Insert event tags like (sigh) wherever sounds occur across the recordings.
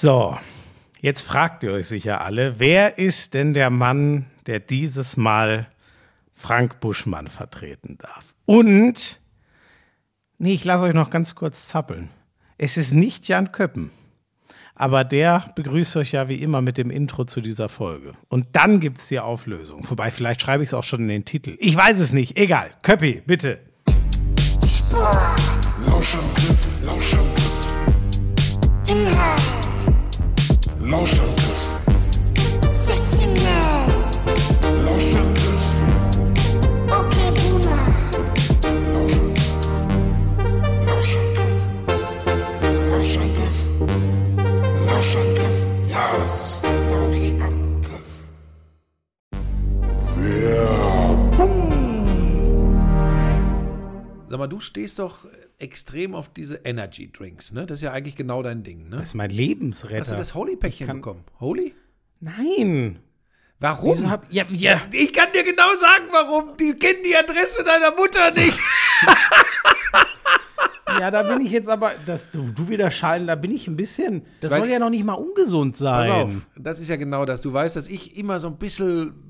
So, jetzt fragt ihr euch sicher alle, wer ist denn der Mann, der dieses Mal Frank Buschmann vertreten darf? Und, nee, ich lasse euch noch ganz kurz zappeln. Es ist nicht Jan Köppen, aber der begrüßt euch ja wie immer mit dem Intro zu dieser Folge. Und dann gibt es die Auflösung. Wobei, vielleicht schreibe ich es auch schon in den Titel. Ich weiß es nicht, egal. Köppi, bitte. Lauschangriff, Lauschangriff. Inhalt, Lauschangriff, Sexiness, Lauschangriff, okay Boomer, Lauschangriff, Lauschangriff, Lauschangriff. Ja, das ist der Lauschangriff. Sag mal, du stehst doch extrem auf diese Energy Drinks, ne? Das ist ja eigentlich genau dein Ding, ne? Das ist mein Lebensretter. Hast du das Holy-Päckchen kann- bekommen? Holy? Nein. Warum? Hab, ja, ja. Ich kann dir genau sagen, warum. Die kennen die Adresse deiner Mutter nicht. (laughs) Ja, da bin ich jetzt aber, dass du, du wieder scheiden, da bin ich ein bisschen, das Weil- soll ja noch nicht mal ungesund sein. Pass auf, das ist ja genau das. Du weißt, dass ich immer so ein bisschen,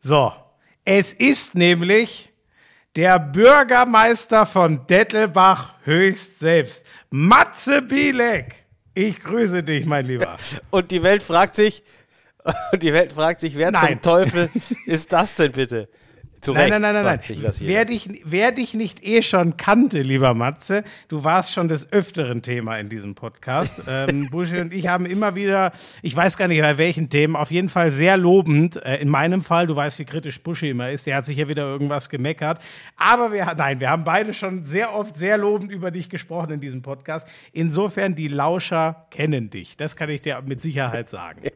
So, es ist nämlich der Bürgermeister von Dettelbach höchst selbst, Matze Bielek. Ich grüße dich, mein Lieber. (laughs) Und die Welt fragt sich, (laughs) und die Welt fragt sich, wer Nein. zum Teufel (laughs) ist das denn bitte? Zu Nein, Recht nein, nein, nein, nein. Wer dich, wer dich nicht eh schon kannte, lieber Matze, du warst schon des Öfteren Thema in diesem Podcast. (laughs) ähm, Buschi und ich haben immer wieder, ich weiß gar nicht bei welchen Themen, auf jeden Fall sehr lobend. Äh, in meinem Fall, du weißt, wie kritisch Buschi immer ist, der hat sich ja wieder irgendwas gemeckert. Aber wir, nein, wir haben beide schon sehr oft sehr lobend über dich gesprochen in diesem Podcast. Insofern, die Lauscher kennen dich. Das kann ich dir mit Sicherheit sagen. (laughs)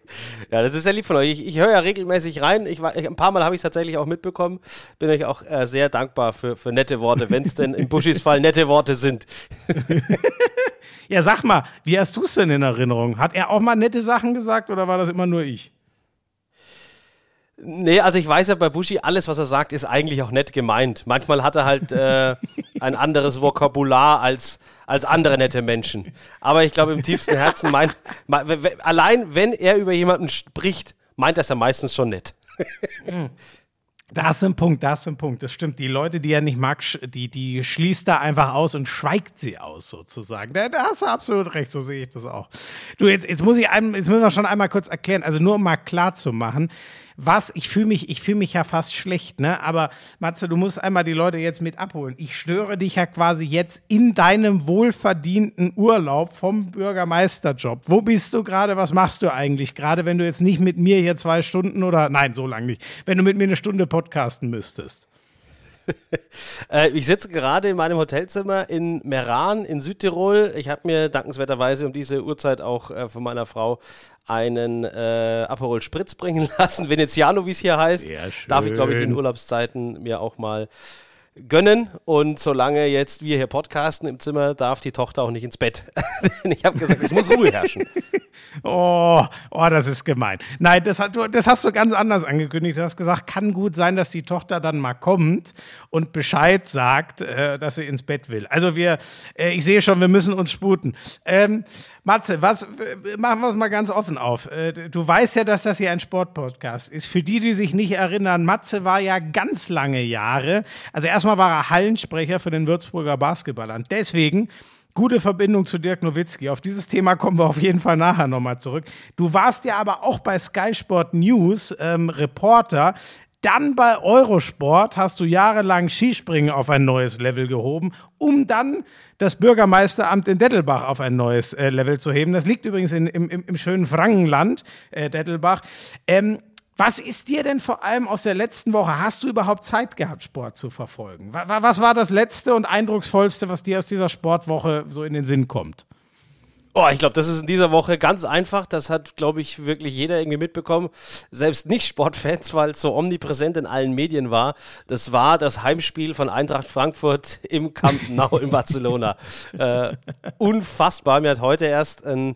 Ja, das ist sehr lieb von euch. Ich, ich höre ja regelmäßig rein. Ich, ein paar Mal habe ich es tatsächlich auch mitbekommen. Bin euch auch äh, sehr dankbar für, für nette Worte, wenn es denn in Buschis Fall nette Worte sind. (laughs) Ja, sag mal, wie hast du es denn in Erinnerung? Hat er auch mal nette Sachen gesagt oder war das immer nur ich? Nee, also ich weiß ja bei Buschi, alles, was er sagt, ist eigentlich auch nett gemeint. Manchmal hat er halt äh, ein anderes Vokabular als, als andere nette Menschen. Aber ich glaube, im tiefsten Herzen meint, allein wenn er über jemanden spricht, meint er es ja meistens schon nett. Da ist ein Punkt, da ist ein Punkt. Das stimmt. Die Leute, die er nicht mag, die, die schließt da einfach aus und schweigt sie aus, sozusagen. Da, da hast du absolut recht, so sehe ich das auch. Du, jetzt, jetzt muss ich einem, jetzt müssen wir schon einmal kurz erklären, also nur um mal klar zu machen, was, ich fühle mich, ich fühle mich ja fast schlecht, ne? Aber Matze, du musst einmal die Leute jetzt mit abholen. Ich störe dich ja quasi jetzt in deinem wohlverdienten Urlaub vom Bürgermeisterjob. Wo bist du gerade? Was machst du eigentlich gerade, wenn du jetzt nicht mit mir hier zwei Stunden oder nein, so lange nicht, wenn du mit mir eine Stunde podcasten müsstest? (laughs) Äh, ich sitze gerade in meinem Hotelzimmer in Meran in Südtirol. Ich habe mir dankenswerterweise um diese Uhrzeit auch äh, von meiner Frau einen äh, Aperol Spritz bringen (laughs) lassen. Veneziano, wie es hier heißt. Darf ich, glaube ich, in. Urlaubszeiten mir auch mal gönnen. Und solange jetzt wir hier podcasten im Zimmer, darf die Tochter auch nicht ins Bett. (laughs) Ich habe gesagt, es muss Ruhe herrschen. (laughs) Oh, oh, das ist gemein. Nein, das, hat, das hast du ganz anders angekündigt. Du hast gesagt, kann gut sein, dass die Tochter dann mal kommt und Bescheid sagt, äh, dass sie ins Bett will. Also wir, äh, ich sehe schon, wir müssen uns sputen. Ähm, Matze, was, äh, machen wir es mal ganz offen auf. Äh, du weißt ja, dass das hier ein Sportpodcast ist. Für die, die sich nicht erinnern, Matze war ja ganz lange Jahre, also erstmal war er Hallensprecher für den Würzburger Basketballern. Deswegen Gute Verbindung zu Dirk Nowitzki. Auf dieses Thema kommen wir auf jeden Fall nachher nochmal zurück. Du warst ja aber auch bei Sky Sport News ähm, Reporter. Dann bei Eurosport hast du jahrelang Skispringen auf ein neues Level gehoben, um dann das Bürgermeisteramt in Dettelbach auf ein neues äh, Level zu heben. Das liegt übrigens in, im, im, schönen Frankenland, äh, Dettelbach. Ähm, was ist dir denn vor allem aus der letzten Woche? Hast du überhaupt Zeit gehabt, Sport zu verfolgen? Wa- wa- Was war das letzte und eindrucksvollste, was dir aus dieser Sportwoche so in den Sinn kommt? Oh, ich glaube, das ist in dieser Woche ganz einfach. Das hat, glaube ich, wirklich jeder irgendwie mitbekommen. Selbst Nicht-Sportfans, weil es so omnipräsent in allen Medien war. Das war das Heimspiel von Eintracht Frankfurt im Camp Nou in Barcelona. (laughs) äh, unfassbar. Mir hat heute erst ein,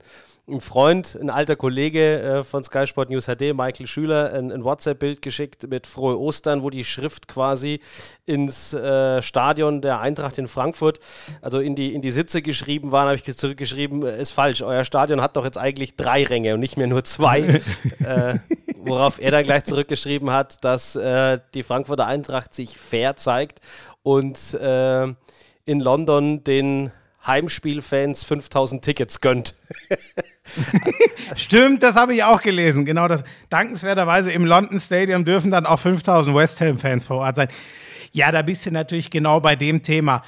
ein Freund, ein alter Kollege äh, von Sky Sport News HD, Michael Schüler, ein, ein WhatsApp-Bild geschickt mit Frohe Ostern, wo die Schrift quasi ins äh, Stadion der Eintracht in Frankfurt, also in die, in die Sitze geschrieben war, habe ich zurückgeschrieben, äh, ist falsch. Euer Stadion hat doch jetzt eigentlich drei Ränge und nicht mehr nur zwei. (laughs) äh, worauf er dann gleich zurückgeschrieben hat, dass äh, die Frankfurter Eintracht sich fair zeigt und in London den Heimspielfans 5000 Tickets gönnt. (laughs) (laughs) Stimmt, das habe ich auch gelesen. Genau das. Dankenswerterweise im London Stadium dürfen dann auch 5000 West Ham-Fans vor Ort sein. Ja, da bist du natürlich genau bei dem Thema.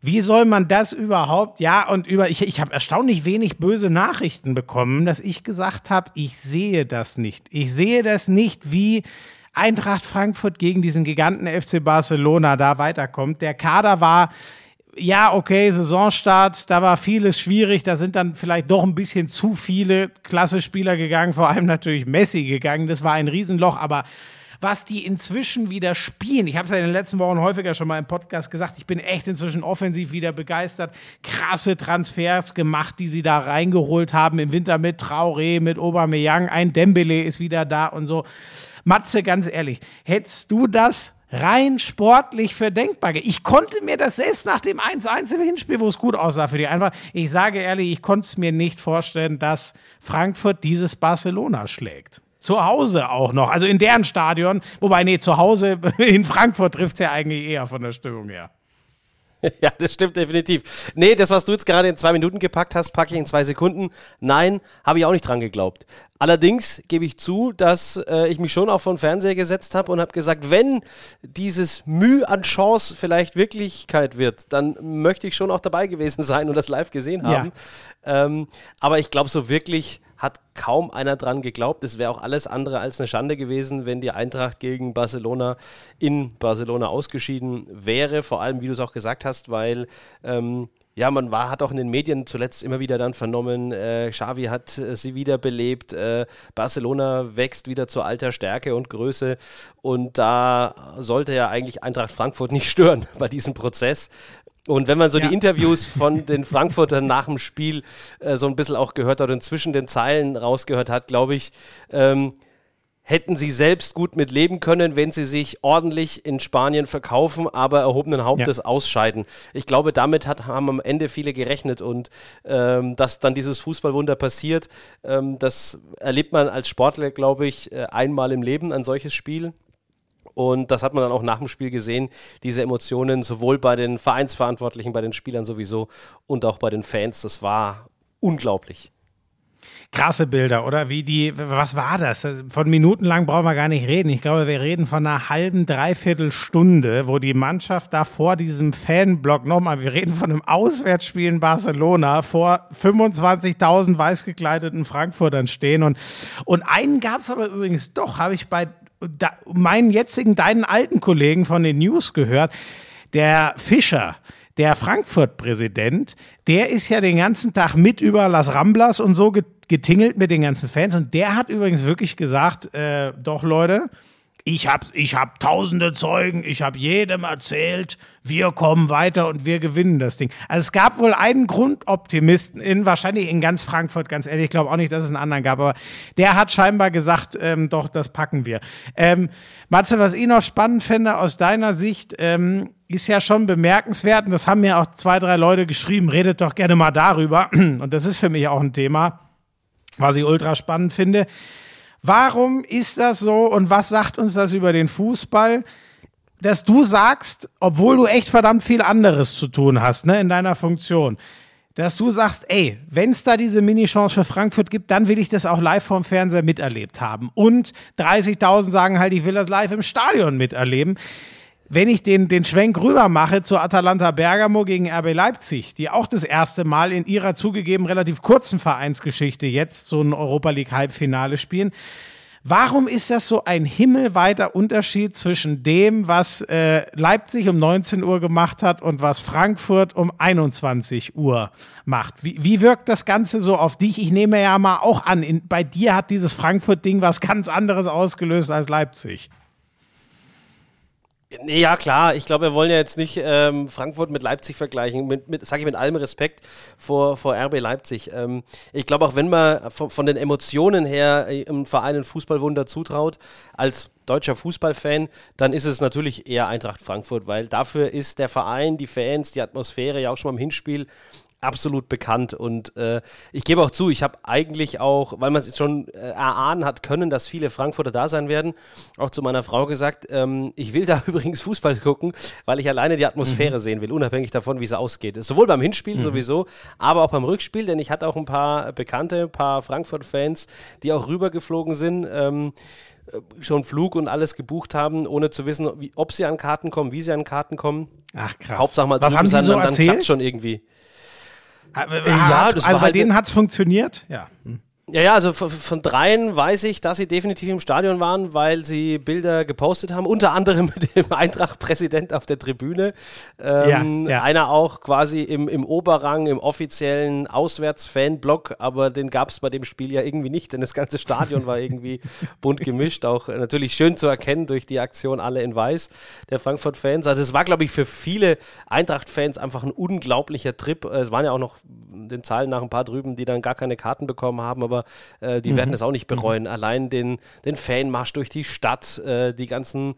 Wie soll man das überhaupt? Ja, und über ich, ich habe erstaunlich wenig böse Nachrichten bekommen, dass ich gesagt habe, ich sehe das nicht. Ich sehe das nicht, wie Eintracht Frankfurt gegen diesen Giganten FC Barcelona da weiterkommt. Der Kader war ja, okay, Saisonstart, da war vieles schwierig, da sind dann vielleicht doch ein bisschen zu viele klasse Spieler gegangen, vor allem natürlich Messi gegangen, das war ein Riesenloch, aber was die inzwischen wieder spielen, ich habe es ja in den letzten Wochen häufiger schon mal im Podcast gesagt, ich bin echt inzwischen offensiv wieder begeistert, krasse Transfers gemacht, die sie da reingeholt haben im Winter mit Traoré, mit Aubameyang, ein Dembele ist wieder da und so. Matze, ganz ehrlich, hättest du das rein sportlich für denkbar. Ich konnte mir das selbst nach dem 1-1 im Hinspiel, wo es gut aussah für die Eintracht, ich sage ehrlich, ich konnte es mir nicht vorstellen, dass Frankfurt dieses Barcelona schlägt. Zu Hause auch noch, also in deren Stadion, wobei, nee, zu Hause (laughs) in Frankfurt trifft es ja eigentlich eher von der Stimmung her. (laughs) Ja, das stimmt definitiv. Nee, das, was du jetzt gerade in zwei Minuten gepackt hast, packe ich in zwei Sekunden. Nein, habe ich auch nicht dran geglaubt. Allerdings gebe ich zu, dass äh, ich mich schon auch vor den Fernseher gesetzt habe und habe gesagt, wenn dieses Mühe an Chance vielleicht Wirklichkeit wird, dann möchte ich schon auch dabei gewesen sein und das live gesehen haben. Ähm, aber ich glaube, so wirklich hat kaum einer dran geglaubt. Es wäre auch alles andere als eine Schande gewesen, wenn die Eintracht gegen Barcelona in Barcelona ausgeschieden wäre. Vor allem, wie du es auch gesagt hast, weil ähm, ja, man war, hat auch in den Medien zuletzt immer wieder dann vernommen, äh, Xavi hat äh, sie wiederbelebt, äh, Barcelona wächst wieder zu alter Stärke und Größe und da sollte ja eigentlich Eintracht Frankfurt nicht (laughs) stören bei diesem Prozess. Und wenn man so Ja. die Interviews (laughs) von den Frankfurtern nach dem Spiel äh, so ein bisschen auch gehört hat und zwischen den Zeilen rausgehört hat, glaube ich, ähm, hätten sie selbst gut mit leben können, wenn sie sich ordentlich in Spanien verkaufen, aber erhobenen Hauptes ausscheiden. Ich glaube, damit hat, haben am Ende viele gerechnet und ähm, dass dann dieses Fußballwunder passiert, ähm, das erlebt man als Sportler, glaube ich, äh, einmal im Leben, ein solches Spiel. Und das hat man dann auch nach dem Spiel gesehen, diese Emotionen sowohl bei den Vereinsverantwortlichen, bei den Spielern sowieso und auch bei den Fans. Das war unglaublich. Krasse Bilder, oder? Wie die, was war das? Von Minuten lang brauchen wir gar nicht reden. Ich glaube, wir reden von einer halben, dreiviertel Stunde, wo die Mannschaft da vor diesem Fanblock nochmal, wir reden von einem Auswärtsspiel in Barcelona vor 25.000 weißgekleideten Frankfurtern stehen. Und, und einen gab es aber übrigens doch, habe ich bei meinen jetzigen, deinen alten Kollegen von den News gehört, der Fischer der Frankfurt-Präsident, der ist ja den ganzen Tag mit über Las Ramblas und so getingelt mit den ganzen Fans. Und der hat übrigens wirklich gesagt, äh, doch Leute, ich habe ich hab tausende Zeugen, ich habe jedem erzählt, wir kommen weiter und wir gewinnen das Ding. Also es gab wohl einen Grundoptimisten in, wahrscheinlich in ganz Frankfurt, ganz ehrlich, ich glaube auch nicht, dass es einen anderen gab, aber der hat scheinbar gesagt, ähm, doch, das packen wir. Ähm, Matze, was ich noch spannend finde aus deiner Sicht, ähm, ist ja schon bemerkenswert, und das haben mir auch zwei, drei Leute geschrieben, redet doch gerne mal darüber. (clears throat) Und das ist für mich auch ein Thema, was ich ultra spannend finde. Warum ist das so und was sagt uns das über den Fußball, dass du sagst, obwohl du echt verdammt viel anderes zu tun hast, ne, in deiner Funktion, dass du sagst, ey, wenn es da diese Mini-Chance für Frankfurt gibt, dann will ich das auch live vom Fernseher miterlebt haben. Und 30.000 sagen halt, ich will das live im Stadion miterleben wenn ich den, den Schwenk rüber mache zu Atalanta Bergamo gegen RB Leipzig, die auch das erste Mal in ihrer zugegeben relativ kurzen Vereinsgeschichte jetzt so ein Europa League Halbfinale spielen. Warum ist das so ein himmelweiter Unterschied zwischen dem, was äh, Leipzig um 19 Uhr gemacht hat und was Frankfurt um 21 Uhr macht? Wie, wie wirkt das Ganze so auf dich? Ich nehme ja mal auch an, in, bei dir hat dieses Frankfurt-Ding was ganz anderes ausgelöst als Leipzig. Ja, klar. Ich glaube, wir wollen ja jetzt nicht ähm, Frankfurt mit Leipzig vergleichen. Mit, mit sage ich mit allem Respekt vor, vor RB Leipzig. Ähm, ich glaube, auch wenn man von, von, den Emotionen her äh, im Verein ein Fußballwunder zutraut, als deutscher Fußballfan, dann ist es natürlich eher Eintracht Frankfurt, weil dafür ist der Verein, die Fans, die Atmosphäre ja auch schon mal im Hinspiel absolut bekannt. Und äh, ich gebe auch zu, ich habe eigentlich auch, weil man es schon äh, erahnen hat können, dass viele Frankfurter da sein werden, auch zu meiner Frau gesagt, ähm, ich will da (laughs) übrigens Fußball gucken, weil ich alleine die Atmosphäre mhm. sehen will, unabhängig davon, wie es ausgeht. Sowohl beim Hinspiel mhm. sowieso, aber auch beim Rückspiel, denn ich hatte auch ein paar Bekannte, ein paar Frankfurt-Fans, die auch rübergeflogen sind. Ähm, äh, schon Flug und alles gebucht haben, ohne zu wissen, wie, ob sie an Karten kommen, wie sie an Karten kommen. Ach krass. Hauptsache mal Was haben sie so dann, dann klappt schon irgendwie. Äh, ja, das also bei halt denen hat es funktioniert, ja. Ja, ja, also von, von, dreien weiß ich, dass sie definitiv im Stadion waren, weil sie Bilder gepostet haben, unter anderem (laughs) mit dem Eintracht-Präsident auf der Tribüne. Ähm, ja, ja. Einer auch quasi im, im Oberrang, im offiziellen Auswärts-Fan-Block, aber den gab es bei dem Spiel ja irgendwie nicht, denn das ganze Stadion war irgendwie (laughs) bunt gemischt. Auch natürlich schön zu erkennen durch die Aktion Alle in Weiß der Frankfurt-Fans. Also es war, glaube ich, für viele Eintracht-Fans einfach ein unglaublicher Trip. Es waren ja auch noch den Zahlen nach ein paar drüben, die dann gar keine Karten bekommen haben, aber aber äh, die mhm. werden es auch nicht bereuen. Mhm. Allein den, den Fanmarsch durch die Stadt, äh, die ganzen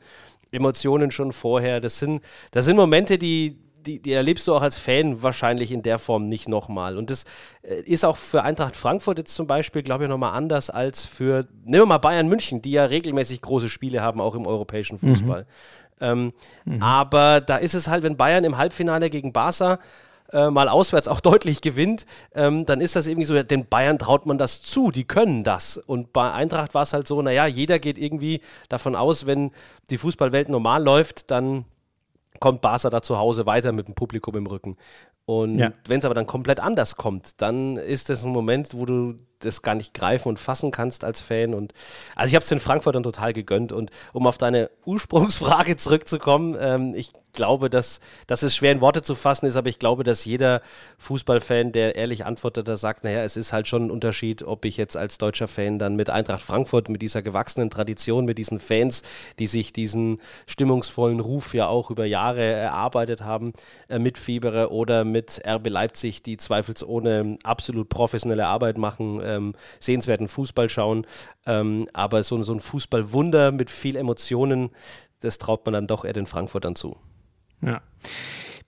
Emotionen schon vorher, das sind, das sind Momente, die, die, die, erlebst du auch als Fan wahrscheinlich in der Form nicht nochmal. Und das äh, ist auch für Eintracht Frankfurt jetzt zum Beispiel, glaube ich, nochmal anders als für, nehmen wir mal Bayern München, die ja regelmäßig große Spiele haben, auch im europäischen Fußball. Mhm. Ähm, mhm. Aber da ist es halt, wenn Bayern im Halbfinale gegen Barca äh, mal auswärts auch (laughs) deutlich gewinnt, ähm, dann ist das irgendwie so, den Bayern traut man das zu, die können das. Und bei Eintracht war es halt so, naja, jeder geht irgendwie davon aus, wenn die Fußballwelt normal läuft, dann kommt Barca da zu Hause weiter mit dem Publikum im Rücken. Und ja. wenn es aber dann komplett anders kommt, dann ist das ein Moment, wo du das gar nicht greifen und fassen kannst als Fan. Und also ich habe es den Frankfurtern total gegönnt. Und um auf deine Ursprungsfrage (laughs) zurückzukommen, ähm, ich glaube, dass, dass es schwer in Worte zu fassen ist, aber ich glaube, dass jeder Fußballfan, der ehrlich antwortet, da sagt, naja, es ist halt schon ein Unterschied, ob ich jetzt als deutscher Fan dann mit Eintracht Frankfurt, mit dieser gewachsenen Tradition, mit diesen Fans, die sich diesen stimmungsvollen Ruf ja auch über Jahre erarbeitet haben, äh, mitfiebere oder mit RB Leipzig, die zweifelsohne absolut professionelle Arbeit machen, ähm, sehenswerten Fußball schauen. Ähm, aber so, so ein Fußballwunder mit viel Emotionen, das traut man dann doch eher den Frankfurtern zu. Ja.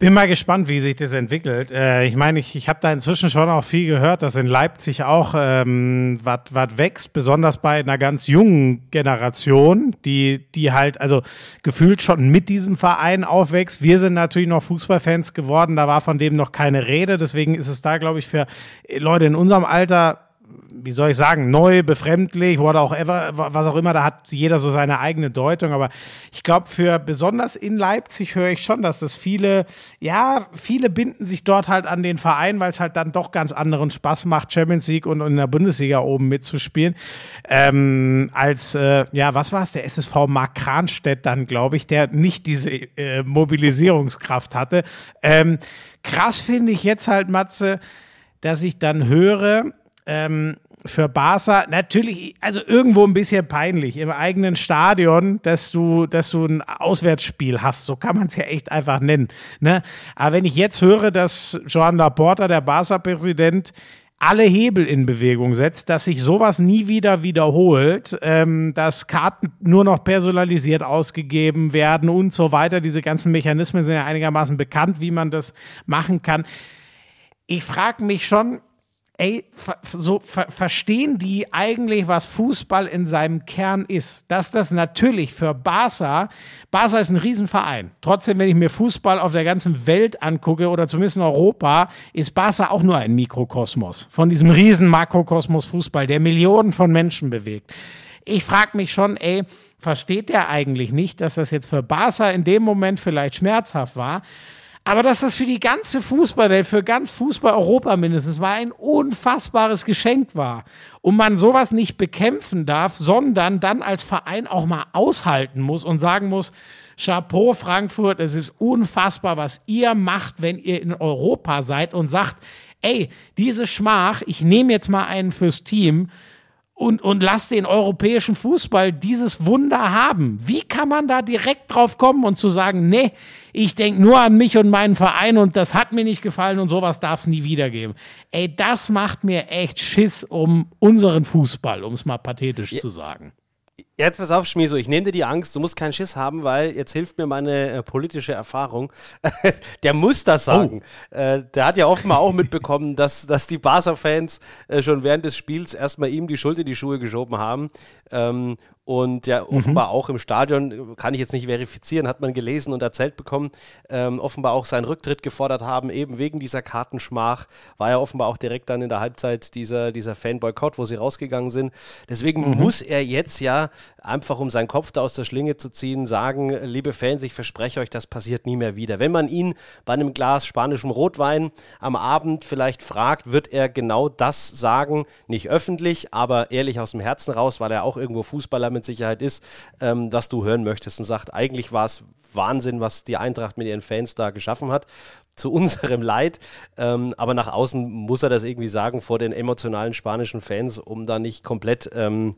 Bin mal gespannt, wie sich das entwickelt. Äh, ich meine, ich, ich habe da inzwischen schon auch viel gehört, dass in Leipzig auch ähm, was wächst, besonders bei einer ganz jungen Generation, die, die halt, also gefühlt schon mit diesem Verein aufwächst. Wir sind natürlich noch Fußballfans geworden, da war von dem noch keine Rede. Deswegen ist es da, glaube ich, für Leute in unserem Alter wie soll ich sagen, neu, befremdlich, auch ever, was auch immer, da hat jeder so seine eigene Deutung. Aber ich glaube, für besonders in Leipzig höre ich schon, dass das viele, ja, viele binden sich dort halt an den Verein, weil es halt dann doch ganz anderen Spaß macht, Champions League und, und in der Bundesliga oben mitzuspielen. Ähm, als, äh, ja, was war es, der SSV Mark Kranstedt dann, glaube ich, der nicht diese äh, Mobilisierungskraft hatte. Ähm, krass finde ich jetzt halt, Matze, dass ich dann höre, ähm, für Barca natürlich, also irgendwo ein bisschen peinlich im eigenen Stadion, dass du, dass du ein Auswärtsspiel hast. So kann man es ja echt einfach nennen. Ne? Aber wenn ich jetzt höre, dass Joan Laporta, der Barca-Präsident, alle Hebel in Bewegung setzt, dass sich sowas nie wieder wiederholt, ähm, dass Karten nur noch personalisiert ausgegeben werden und so weiter. Diese ganzen Mechanismen sind ja einigermaßen bekannt, wie man das machen kann. Ich frage mich schon, ey, so ver verstehen die eigentlich, was Fußball in seinem Kern ist? Dass das natürlich für Barca, Barca ist ein Riesenverein. Trotzdem, wenn ich mir Fußball auf der ganzen Welt angucke oder zumindest in Europa, ist Barca auch nur ein Mikrokosmos von diesem riesen Makrokosmos Fußball, der Millionen von Menschen bewegt. Ich frage mich schon, ey, versteht der eigentlich nicht, dass das jetzt für Barca in dem Moment vielleicht schmerzhaft war? Aber dass das für die ganze Fußballwelt, für ganz Fußball-Europa mindestens, war ein unfassbares Geschenk war. Und man sowas nicht bekämpfen darf, sondern dann als Verein auch mal aushalten muss und sagen muss, Chapeau Frankfurt, es ist unfassbar, was ihr macht, wenn ihr in Europa seid und sagt, ey, diese Schmach, ich nehme jetzt mal einen fürs Team, und, und lass den europäischen Fußball dieses Wunder haben. Wie kann man da direkt drauf kommen und zu sagen, nee, ich denke nur an mich und meinen Verein und das hat mir nicht gefallen und sowas darf es nie wieder geben. Ey, das macht mir echt Schiss um unseren Fußball, um es mal pathetisch ja. zu sagen. Jetzt pass auf, Schmieso, ich nehme dir die Angst, du musst keinen Schiss haben, weil jetzt hilft mir meine äh, politische Erfahrung. (laughs) der muss das sagen. Oh. Äh, der hat ja offenbar auch mitbekommen, dass, dass die Barca-Fans äh, schon während des Spiels erstmal ihm die Schuld in die Schuhe geschoben haben. Ähm, und ja, mhm. offenbar auch im Stadion, kann ich jetzt nicht verifizieren, hat man gelesen und erzählt bekommen, ähm, offenbar auch seinen Rücktritt gefordert haben, eben wegen dieser Kartenschmach. War ja offenbar auch direkt dann in der Halbzeit dieser, dieser Fanboykott, wo sie rausgegangen sind. Deswegen mhm. muss er jetzt ja einfach, um seinen Kopf da aus der Schlinge zu ziehen, sagen, liebe Fans, ich verspreche euch, das passiert nie mehr wieder. Wenn man ihn bei einem Glas spanischem Rotwein am Abend vielleicht fragt, wird er genau das sagen, nicht öffentlich, aber ehrlich aus dem Herzen raus, weil er auch irgendwo Fußballer mit Sicherheit ist, ähm, was du hören möchtest und sagt, eigentlich war es Wahnsinn, was die Eintracht mit ihren Fans da geschaffen hat. Zu (laughs) unserem Leid. Ähm, aber nach außen muss er das irgendwie sagen vor den emotionalen spanischen Fans, um da nicht komplett. Ähm,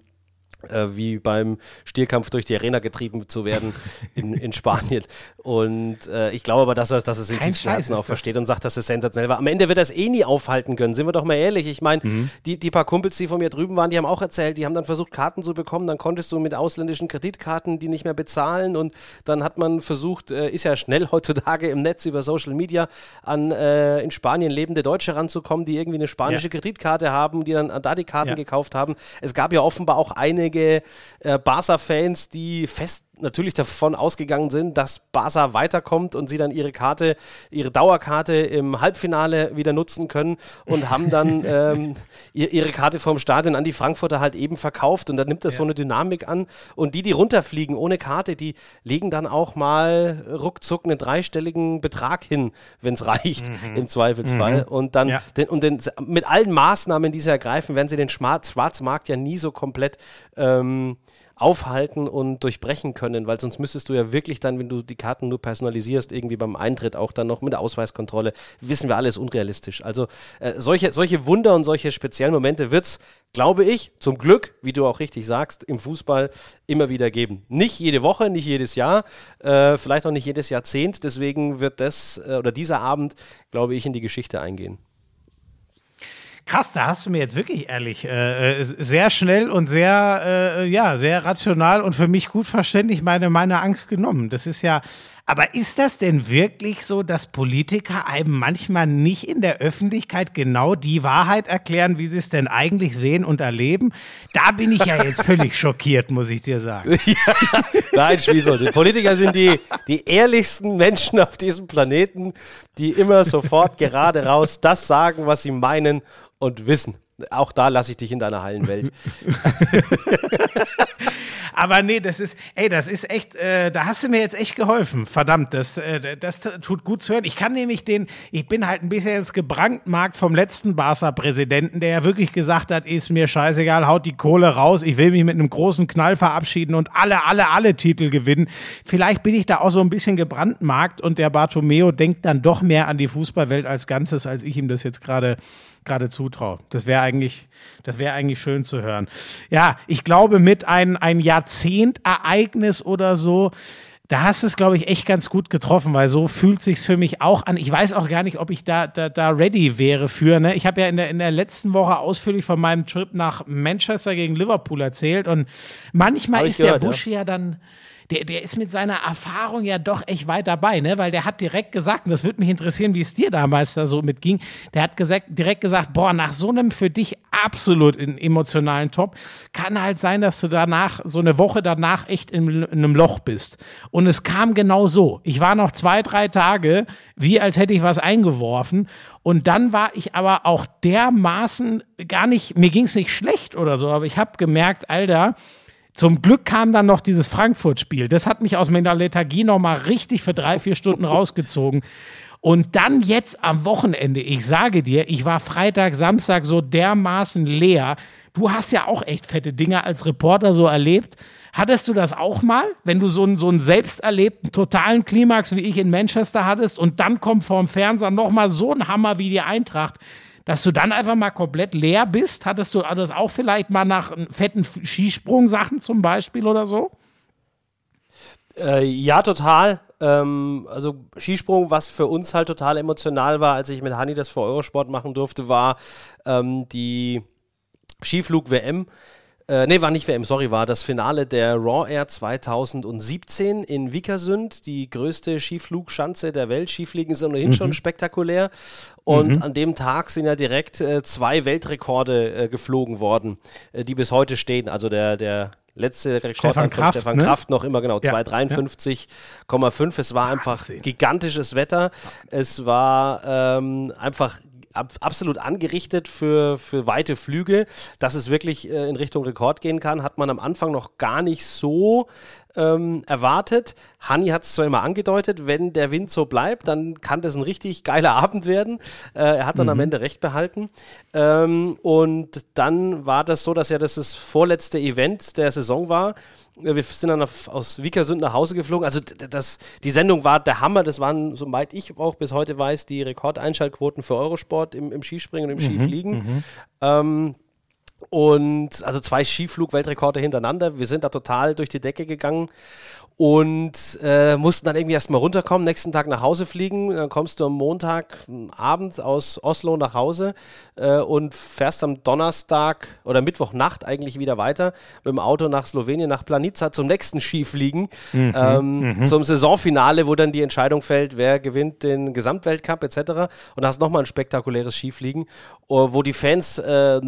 äh, wie beim Stierkampf durch die Arena getrieben zu werden (laughs) in, in Spanien. Und äh, ich glaube aber, dass er, dass er es in tiefsten Herzen auch versteht und sagt, dass es sensationell war. Am Ende wird er es eh nie aufhalten können, sind wir doch mal ehrlich. Ich meine, mhm. die, die paar Kumpels, die von mir drüben waren, die haben auch erzählt, die haben dann versucht, Karten zu bekommen. Dann konntest du mit ausländischen Kreditkarten die nicht mehr bezahlen. Und dann hat man versucht, äh, ist ja schnell heutzutage im Netz über Social Media an äh, in Spanien lebende Deutsche ranzukommen, die irgendwie eine spanische ja. Kreditkarte haben, die dann da die Karten ja. gekauft haben. Es gab ja offenbar auch einige äh, Barca-Fans, die fest natürlich davon ausgegangen sind, dass Barca weiterkommt und sie dann ihre Karte, ihre Dauerkarte im Halbfinale wieder nutzen können und haben dann (laughs) ähm, ihre Karte vom Stadion an die Frankfurter halt eben verkauft und dann nimmt das ja. so eine Dynamik an und die, die runterfliegen ohne Karte, die legen dann auch mal ruckzuck einen dreistelligen Betrag hin, wenn es reicht, mhm. im Zweifelsfall mhm. und dann ja. den, und den, mit allen Maßnahmen, die sie ergreifen, werden sie den Schwarzmarkt ja nie so komplett ähm, aufhalten und durchbrechen können, weil sonst müsstest du ja wirklich dann, wenn du die Karten nur personalisierst, irgendwie beim Eintritt auch dann noch mit der Ausweiskontrolle, wissen wir alles unrealistisch. Also äh, solche, solche Wunder und solche speziellen Momente wird es, glaube ich, zum Glück, wie du auch richtig sagst, im Fußball immer wieder geben. Nicht jede Woche, nicht jedes Jahr, äh, vielleicht auch nicht jedes Jahrzehnt. Deswegen wird das äh, oder dieser Abend, glaube ich, in die Geschichte eingehen. Krass, da hast du mir jetzt wirklich ehrlich äh, äh, sehr schnell und sehr, äh, ja, sehr rational und für mich gut verständlich meine, meine Angst genommen. Das ist ja, Aber ist das denn wirklich so, dass Politiker einem manchmal nicht in der Öffentlichkeit genau die Wahrheit erklären, wie sie es denn eigentlich sehen und erleben? Da bin ich ja jetzt völlig (laughs) schockiert, muss ich dir sagen. (laughs) Nein, Schwieso, die Politiker sind die, die ehrlichsten Menschen auf diesem Planeten, die immer sofort gerade raus das sagen, was sie meinen und wissen. Auch da lasse ich dich in deiner Hallenwelt. (laughs) Aber nee, das ist, ey, das ist echt, äh, da hast du mir jetzt echt geholfen. Verdammt, das, äh, das tut gut zu hören. Ich kann nämlich den, ich bin halt ein bisschen ins Gebrandmarkt vom letzten Barca-Präsidenten, der ja wirklich gesagt hat, ist mir scheißegal, haut die Kohle raus, ich will mich mit einem großen Knall verabschieden und alle, alle, alle Titel gewinnen. Vielleicht bin ich da auch so ein bisschen gebrandmarkt und der Bartomeo denkt dann doch mehr an die Fußballwelt als Ganzes, als ich ihm das jetzt gerade gerade zutraue. Das wäre eigentlich, das wäre eigentlich schön zu hören. Ja, ich glaube, mit ein, ein Jahrzehntereignis oder so, da hast du es, glaube ich, echt ganz gut getroffen, weil so fühlt sich's für mich auch an. Ich weiß auch gar nicht, ob ich da, da, da ready wäre für. Ne? Ich habe ja in der, in der letzten Woche ausführlich von meinem Trip nach Manchester gegen Liverpool erzählt und manchmal ist der gehört, ja. Busch ja dann der, der ist mit seiner Erfahrung ja doch echt weit dabei, ne? Weil der hat direkt gesagt, und das würde mich interessieren, wie es dir damals da so mitging, der hat gesagt, direkt gesagt, boah, nach so einem für dich absolut emotionalen Top kann halt sein, dass du danach, so eine Woche danach echt in, in einem Loch bist. Und es kam genau so. Ich war noch zwei, drei Tage, wie als hätte ich was eingeworfen. Und dann war ich aber auch dermaßen gar nicht, mir ging es nicht schlecht oder so, aber ich habe gemerkt, Alter, zum Glück kam dann noch dieses Frankfurt-Spiel. Das hat mich aus meiner Lethargie noch mal richtig für drei, vier Stunden (laughs) rausgezogen. Und dann jetzt am Wochenende, ich sage dir, ich war Freitag, Samstag so dermaßen leer. Du hast ja auch echt fette Dinge als Reporter so erlebt. Hattest du das auch mal, wenn du so einen, so einen selbst erlebten totalen Klimax wie ich in Manchester hattest und dann kommt vorm Fernseher noch mal so ein Hammer wie die Eintracht, dass du dann einfach mal komplett leer bist? Hattest du das auch vielleicht mal nach fetten Skisprung-Sachen zum Beispiel oder so? Äh, ja, total. Ähm, also Skisprung, was für uns halt total emotional war, als ich mit Hani das für Eurosport machen durfte, war ähm, die Skiflug-WM. Äh, nee, war nicht WM, sorry, war das Finale der Raw Air 2017 in Vikersund, die größte Skiflugschanze der Welt. Skifliegen ist ohnehin schon spektakulär. Und an dem Tag sind ja direkt äh, zwei Weltrekorde äh, geflogen worden, äh, die bis heute stehen. Also der, der letzte Rekord Stefan Kraft, Stefan ne? Kraft noch immer genau, Ja, 253,5. Es war einfach gigantisches Wetter. Es war ähm, einfach ab, absolut angerichtet für, für weite Flüge, dass es wirklich äh, in Richtung Rekord gehen kann, hat man am Anfang noch gar nicht so ähm, erwartet. Hanni hat es zwar immer angedeutet, wenn der Wind so bleibt, dann kann das ein richtig geiler (laughs) Abend werden. Äh, er hat dann am Ende recht behalten. Ähm, und dann war das so, dass ja das das vorletzte Event der Saison war. Äh, Wir sind dann auf, aus Vikersund nach Hause geflogen. Also das, die Sendung war der Hammer. Das waren, soweit ich auch bis heute weiß, die Rekordeinschaltquoten für Eurosport im, im Skispringen und im Skifliegen. Ähm, und also zwei Skiflug-Weltrekorde hintereinander. Wir sind da total durch die Decke gegangen und äh, mussten dann irgendwie erstmal runterkommen, nächsten Tag nach Hause fliegen. Dann kommst du am Montagabend aus Oslo nach Hause äh, und fährst am Donnerstag oder Mittwochnacht eigentlich wieder weiter mit dem Auto nach Slowenien, nach Planica zum nächsten Skifliegen, ähm, zum Saisonfinale, wo dann die Entscheidung fällt, wer gewinnt den Gesamtweltcup etc. Und da hast nochmal ein spektakuläres Skifliegen, oh, wo die Fans äh,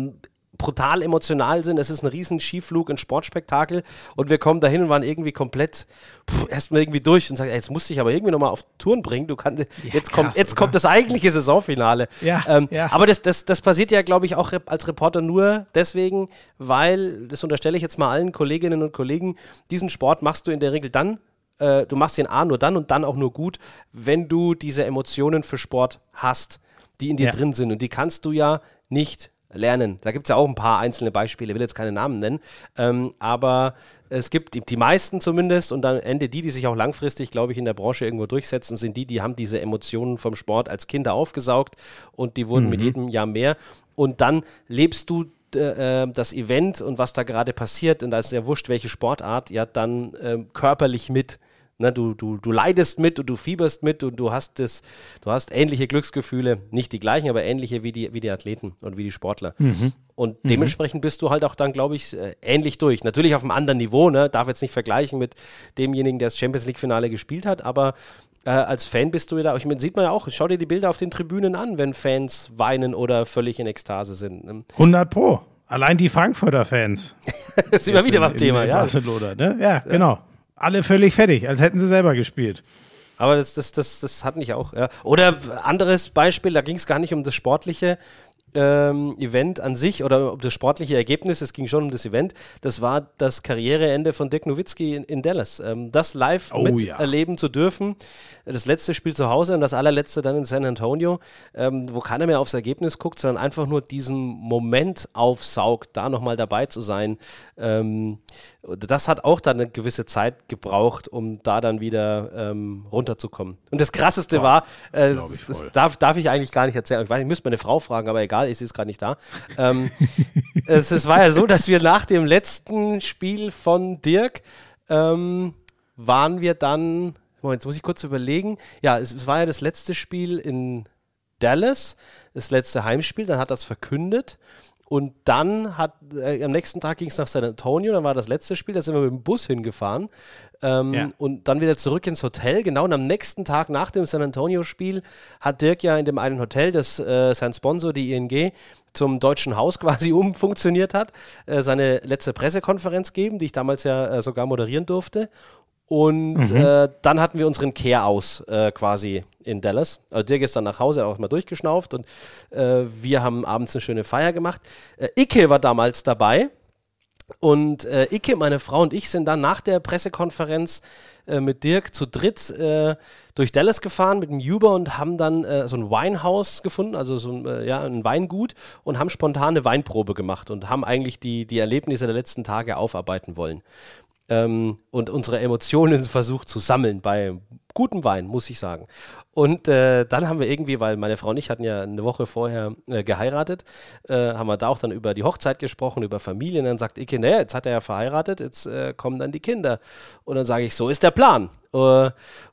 brutal emotional sind. Es ist ein riesen Skiflug, ein Sportspektakel und wir kommen dahin und waren irgendwie komplett pff, erstmal irgendwie durch und sagen, ey, jetzt musst du dich aber irgendwie nochmal auf Touren bringen. Du kannst, jetzt kommt, krass, jetzt oder? kommt das eigentliche Saisonfinale. Ja, ähm, ja. Aber das, das, das passiert ja, glaube ich, auch als Reporter nur deswegen, weil, das unterstelle ich jetzt mal allen Kolleginnen und Kollegen, diesen Sport machst du in der Regel dann, äh, du machst den A nur dann und dann auch nur gut, wenn du diese Emotionen für Sport hast, die in dir Ja. drin sind. Und die kannst du ja nicht lernen. Da gibt es ja auch ein paar einzelne Beispiele, ich will jetzt keine Namen nennen, ähm, aber es gibt die, meisten zumindest und am Ende die, die sich auch langfristig, glaube ich, in der Branche irgendwo durchsetzen, sind die, die haben diese Emotionen vom Sport als Kinder aufgesaugt und die wurden mit jedem Jahr mehr. Und dann lebst du äh, das Event und was da gerade passiert, und da ist ja wurscht, welche Sportart, ja dann ähm, körperlich mit. Ne, du, du, du leidest mit und du fieberst mit und du hast das, du hast ähnliche Glücksgefühle, nicht die gleichen, aber ähnliche wie die, wie die Athleten und wie die Sportler. Und dementsprechend bist du halt auch dann, glaube ich, äh, ähnlich durch. Natürlich auf einem anderen Niveau, ne? Darf jetzt nicht vergleichen mit demjenigen, der das Champions League-Finale gespielt hat, aber äh, als Fan bist du wieder, ich meine, sieht man ja auch, schau dir die Bilder auf den Tribünen an, wenn Fans weinen oder völlig in Ekstase sind. ne? 100 Pro. Allein die Frankfurter Fans. Das (laughs) sind wir wieder beim Thema, in ja. Barcelona, ne? Ja, genau. Alle völlig fertig, als hätten sie selber gespielt. Aber das, das, das, das hat mich auch. Ja. Oder anderes Beispiel, da ging es gar nicht um das sportliche ähm, Event an sich oder um das sportliche Ergebnis, es ging schon um das Event. Das war das Karriereende von Dirk Nowitzki in, in Dallas. Ähm, das live Oh miterleben zu dürfen. Das letzte Spiel zu Hause und das allerletzte dann in San Antonio, ähm, wo keiner mehr aufs Ergebnis guckt, sondern einfach nur diesen Moment aufsaugt, da nochmal dabei zu sein. Ähm, das hat auch dann eine gewisse Zeit gebraucht, um da dann wieder ähm, runterzukommen. Und das Krasseste war, äh, das voll. darf, darf ich eigentlich gar nicht erzählen. Ich, weiß, ich müsste meine Frau fragen, aber egal, ich ist gerade nicht da. Ähm, (laughs) es, es war ja so, dass wir nach dem letzten Spiel von Dirk ähm, waren wir dann, Moment, jetzt muss ich kurz überlegen. Ja, es, es war ja das letzte Spiel in Dallas, das letzte Heimspiel, dann hat das verkündet. Und dann hat, äh, am nächsten Tag ging es nach San Antonio, dann war das letzte Spiel, da sind wir mit dem Bus hingefahren. Ähm, Ja. Und dann wieder zurück ins Hotel. Genau, und am nächsten Tag nach dem San Antonio-Spiel hat Dirk ja in dem einen Hotel, das äh, sein Sponsor, die ING, zum Deutschen Haus (laughs) quasi umfunktioniert hat, äh, seine letzte Pressekonferenz geben, die ich damals ja äh, sogar moderieren durfte. Und äh, dann hatten wir unseren Kehr aus äh, quasi in Dallas. Also Dirk ist dann nach Hause auch mal durchgeschnauft und äh, wir haben abends eine schöne Feier gemacht. Äh, Icke war damals dabei. Und äh, Icke, meine Frau und ich sind dann nach der Pressekonferenz äh, mit Dirk zu dritt durch Dallas gefahren mit dem Uber und haben dann so ein Weinhaus gefunden, also so ein, ja, ein Weingut und haben spontan eine Weinprobe gemacht und haben eigentlich die, die Erlebnisse der letzten Tage aufarbeiten wollen ähm, und unsere Emotionen (laughs) versucht zu sammeln bei gutem Wein, muss ich sagen. Und äh, dann haben wir irgendwie, weil meine Frau und ich hatten ja eine Woche vorher äh, geheiratet, äh, haben wir da auch dann über die Hochzeit gesprochen, über Familien. Dann sagt Ike, naja, jetzt hat er ja verheiratet, jetzt äh, kommen dann die Kinder. Und dann sage ich, so ist der Plan. Äh,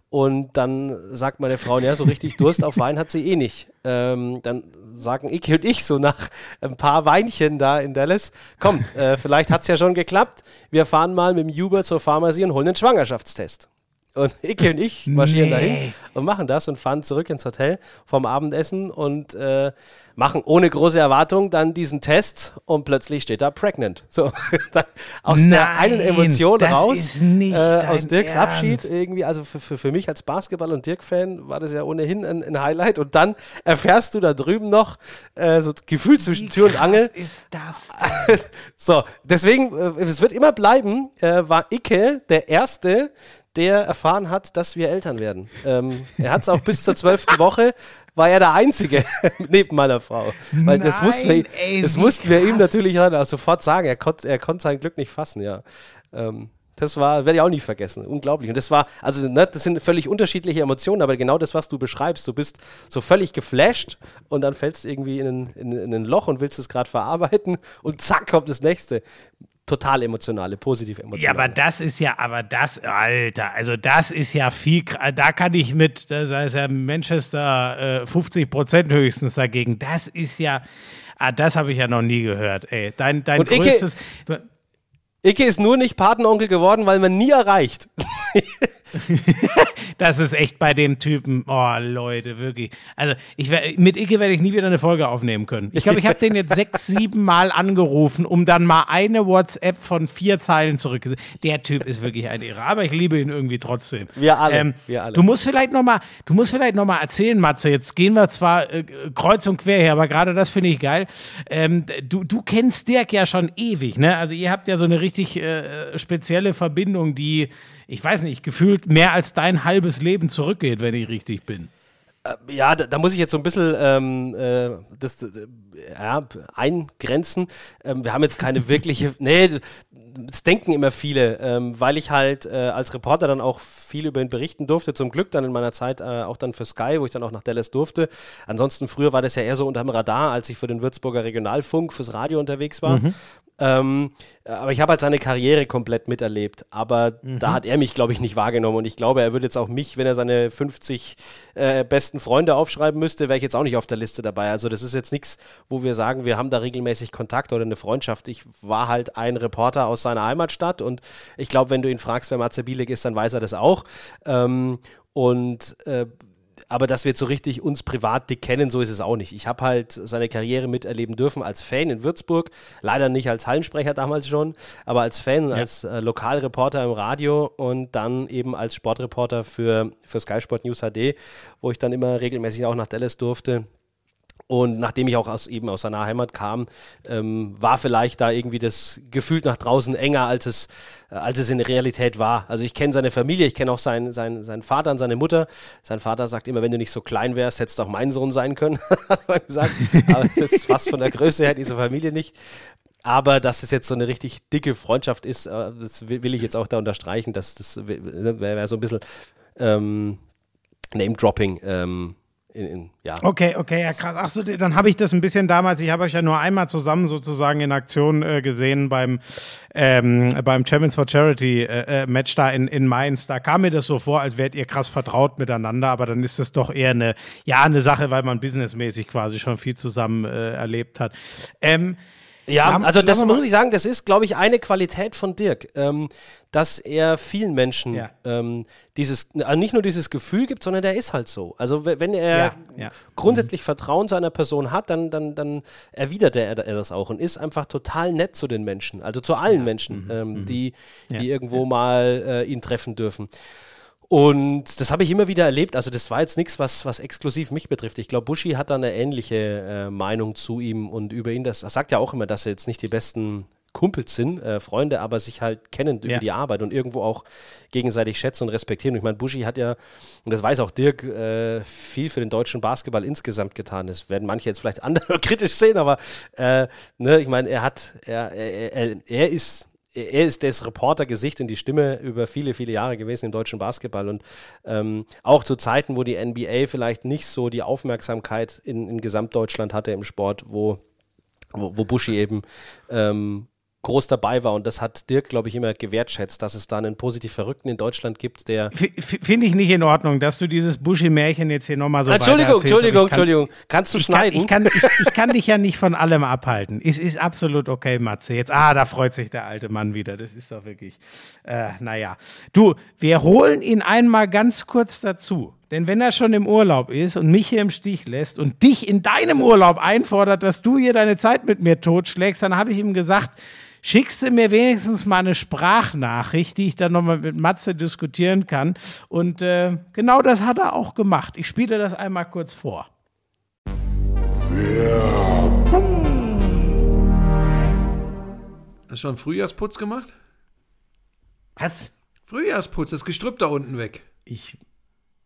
und dann sagt meine Frau, ja, so richtig Durst auf Wein hat sie eh nicht. Ähm, dann sagen Ike und ich so nach ein paar Weinchen da in Dallas, komm, äh, vielleicht hat es ja schon geklappt. Wir fahren mal mit dem Uber zur Pharmazie und holen einen Schwangerschaftstest. Und (laughs) Ike und ich marschieren Nee. dahin und machen das und fahren zurück ins Hotel vom Abendessen und äh, machen ohne große Erwartung dann diesen Test und plötzlich steht da pregnant. So, (laughs) aus der Nein, einen Emotion raus, äh, aus Dirks Ernst. Abschied irgendwie, also für, für, für mich als Basketball- und Dirk-Fan war das ja ohnehin ein, ein Highlight und dann erfährst du da drüben noch äh, so Gefühl zwischen Tür und Angel, ist das? (laughs) so, deswegen, äh, es wird immer bleiben, äh, war Icke der Erste, der erfahren hat, dass wir Eltern werden. Ähm, er hat es auch bis zur zwölften Woche, war er der Einzige (laughs) neben meiner Frau. Weil das Nein, mussten wir, ey, das mussten wir ihm natürlich sofort sagen. Er konnte er konnt sein Glück nicht fassen, ja. Ähm, das war, werde ich auch nie vergessen. Unglaublich. Und das war, also, ne, das sind völlig unterschiedliche Emotionen, aber genau das, was du beschreibst. Du bist so völlig geflasht und dann fällst irgendwie in ein, in, in ein Loch und willst es gerade verarbeiten und zack kommt das nächste. Total emotionale, positiv emotionale. Ja, aber das ist ja, aber das, Alter, also das ist ja viel, da kann ich mit, das heißt ja Manchester äh, 50 Prozent höchstens dagegen. Das ist ja, ah, das habe ich ja noch nie gehört, ey. Dein, dein Und Icke- größtes, Icke ist nur nicht Patenonkel geworden, weil man nie erreicht. (laughs) (laughs) das ist echt bei dem Typen, oh Leute, wirklich. Also ich mit Icke werde ich nie wieder eine Folge aufnehmen können. Ich glaube, ich habe den jetzt sechs, sieben Mal angerufen, um dann mal eine WhatsApp von vier Zeilen zurückzusetzen. Der Typ ist wirklich ein Irre, aber ich liebe ihn irgendwie trotzdem. Wir alle, wir alle. Du musst vielleicht noch mal, du musst vielleicht noch mal erzählen, Matze. Jetzt gehen wir zwar äh, kreuz und quer her, aber gerade das finde ich geil. Ähm, du, du kennst Dirk ja schon ewig, ne? Also ihr habt ja so eine richtig äh, spezielle Verbindung, die, ich weiß nicht, gefühlt mehr als dein halbes Leben zurückgeht, wenn ich richtig bin. Ja, da, da muss ich jetzt so ein bisschen ähm, äh, das, äh, ja, eingrenzen. Ähm, wir haben jetzt keine wirkliche, (laughs) nee, das denken immer viele, ähm, weil ich halt äh, als Reporter dann auch viel über ihn berichten durfte. Zum Glück dann in meiner Zeit äh, auch dann für Sky, wo ich dann auch nach Dallas durfte. Ansonsten früher war das ja eher so unterm Radar, als ich für den Würzburger Regionalfunk fürs Radio unterwegs war. Ähm, aber ich habe halt seine Karriere komplett miterlebt. Aber Mhm. da hat er mich, glaube ich, nicht wahrgenommen. Und ich glaube, er würde jetzt auch mich, wenn er seine 50 äh, besten Freunde aufschreiben müsste, wäre ich jetzt auch nicht auf der Liste dabei. Also das ist jetzt nichts, wo wir sagen, wir haben da regelmäßig Kontakt oder eine Freundschaft. Ich war halt ein Reporter aus seiner Heimatstadt und ich glaube, wenn du ihn fragst, wer Matze Bielek ist, dann weiß er das auch. Ähm, und äh, aber dass wir jetzt so richtig uns privat dick kennen, so ist es auch nicht. Ich habe halt seine Karriere miterleben dürfen als Fan in Würzburg, leider nicht als Hallensprecher damals schon, aber als Fan, und als äh, Lokalreporter im Radio und dann eben als Sportreporter für, für Sky Sport News HD, wo ich dann immer regelmäßig auch nach Dallas durfte. Und nachdem ich auch aus, eben aus seiner Heimat kam, ähm, war vielleicht da irgendwie das Gefühl nach draußen enger, als es, äh, als es in der Realität war. Also ich kenne seine Familie, ich kenne auch seinen, seinen, seinen Vater und seine Mutter. Sein Vater sagt immer, wenn du nicht so klein wärst, hättest du auch mein Sohn sein können, (laughs) gesagt. Aber das passt von der Größe her, diese Familie nicht. Aber dass es jetzt so eine richtig dicke Freundschaft ist, äh, das will will ich jetzt auch da unterstreichen, dass das wäre wär so ein bisschen ähm, Name-Dropping. Ähm, in, in, ja. Okay, okay, ja krass. Ach so, dann habe ich das ein bisschen damals, ich habe euch ja nur einmal zusammen sozusagen in Aktion äh, gesehen beim, ähm, beim Champions for Charity äh, äh, Match da in, in Mainz. Da kam mir das so vor, als wärt ihr krass vertraut miteinander, aber dann ist das doch eher eine, ja, eine Sache, weil man businessmäßig quasi schon viel zusammen äh, erlebt hat. Ähm, Ja, Lass- also das muss ich sagen, das ist, glaube ich, eine Qualität von Dirk, ähm, dass er vielen Menschen Ja. ähm, dieses, also nicht nur dieses Gefühl gibt, sondern der ist halt so. Also we- wenn er Ja, ja. grundsätzlich Vertrauen zu einer Person hat, dann, dann, dann erwidert er, er das auch und ist einfach total nett zu den Menschen, also zu allen Menschen, Mhm. ähm, die, Ja, die irgendwo mal äh, ihn treffen dürfen. Und das habe ich immer wieder erlebt. Also das war jetzt nichts, was, was exklusiv mich betrifft. Ich glaube, Buschi hat da eine ähnliche äh, Meinung zu ihm und über ihn. Das, er sagt ja auch immer, dass sie jetzt nicht die besten Kumpels sind, äh, Freunde, aber sich halt kennen über Ja. die Arbeit und irgendwo auch gegenseitig schätzen und respektieren. Und ich meine, Buschi hat ja, und das weiß auch Dirk, äh, viel für den deutschen Basketball insgesamt getan. Das werden manche jetzt vielleicht (laughs) andere kritisch sehen, aber äh, ne, ich meine, er hat, er, er, er, er ist er ist das Reportergesicht und die Stimme über viele, viele Jahre gewesen im deutschen Basketball. Und ähm, auch zu Zeiten, wo die NBA vielleicht nicht so die Aufmerksamkeit in, in Gesamtdeutschland hatte im Sport, wo, wo, wo Buschi eben ähm, groß dabei war und das hat Dirk, glaube ich, immer gewertschätzt, dass es da einen positiv Verrückten in Deutschland gibt, der Finde ich nicht in Ordnung, dass du dieses Buschi-Märchen jetzt hier nochmal so Entschuldigung, Entschuldigung, kann- Entschuldigung. Kannst du Ich kann, schneiden? ich, kann, ich, ich kann dich ja nicht von allem abhalten. Es ist absolut okay, Matze. Jetzt, ah, da freut sich der alte Mann wieder. Das ist doch wirklich, äh, naja. Du, wir holen ihn einmal ganz kurz dazu. Denn wenn er schon im Urlaub ist und mich hier im Stich lässt und dich in deinem Urlaub einfordert, dass du hier deine Zeit mit mir totschlägst, dann habe ich ihm gesagt, schickst du mir wenigstens mal eine Sprachnachricht, die ich dann nochmal mit Matze diskutieren kann. Und äh, genau das hat er auch gemacht. Ich spiele das einmal kurz vor. Hast du schon Frühjahrsputz gemacht? Was? Frühjahrsputz, das Gestrüpp da unten weg. Ich,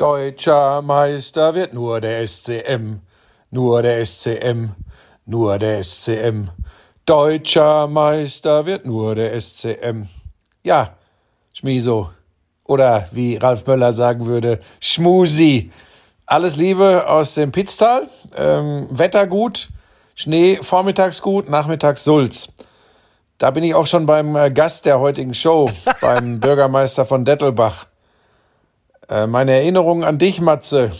Deutscher Meister wird nur der SCM, nur der SCM, nur der SCM. Deutscher Meister wird nur der SCM. Ja, Schmiso. Oder wie Ralf Möller sagen würde, Schmusi. Alles Liebe aus dem Pitztal. Ähm, Wetter gut, Schnee vormittags gut, nachmittags Sulz. Da bin ich auch schon beim äh, Gast der heutigen Show, beim (laughs) Bürgermeister von Dettelbach. Äh, meine Erinnerung an dich, Matze.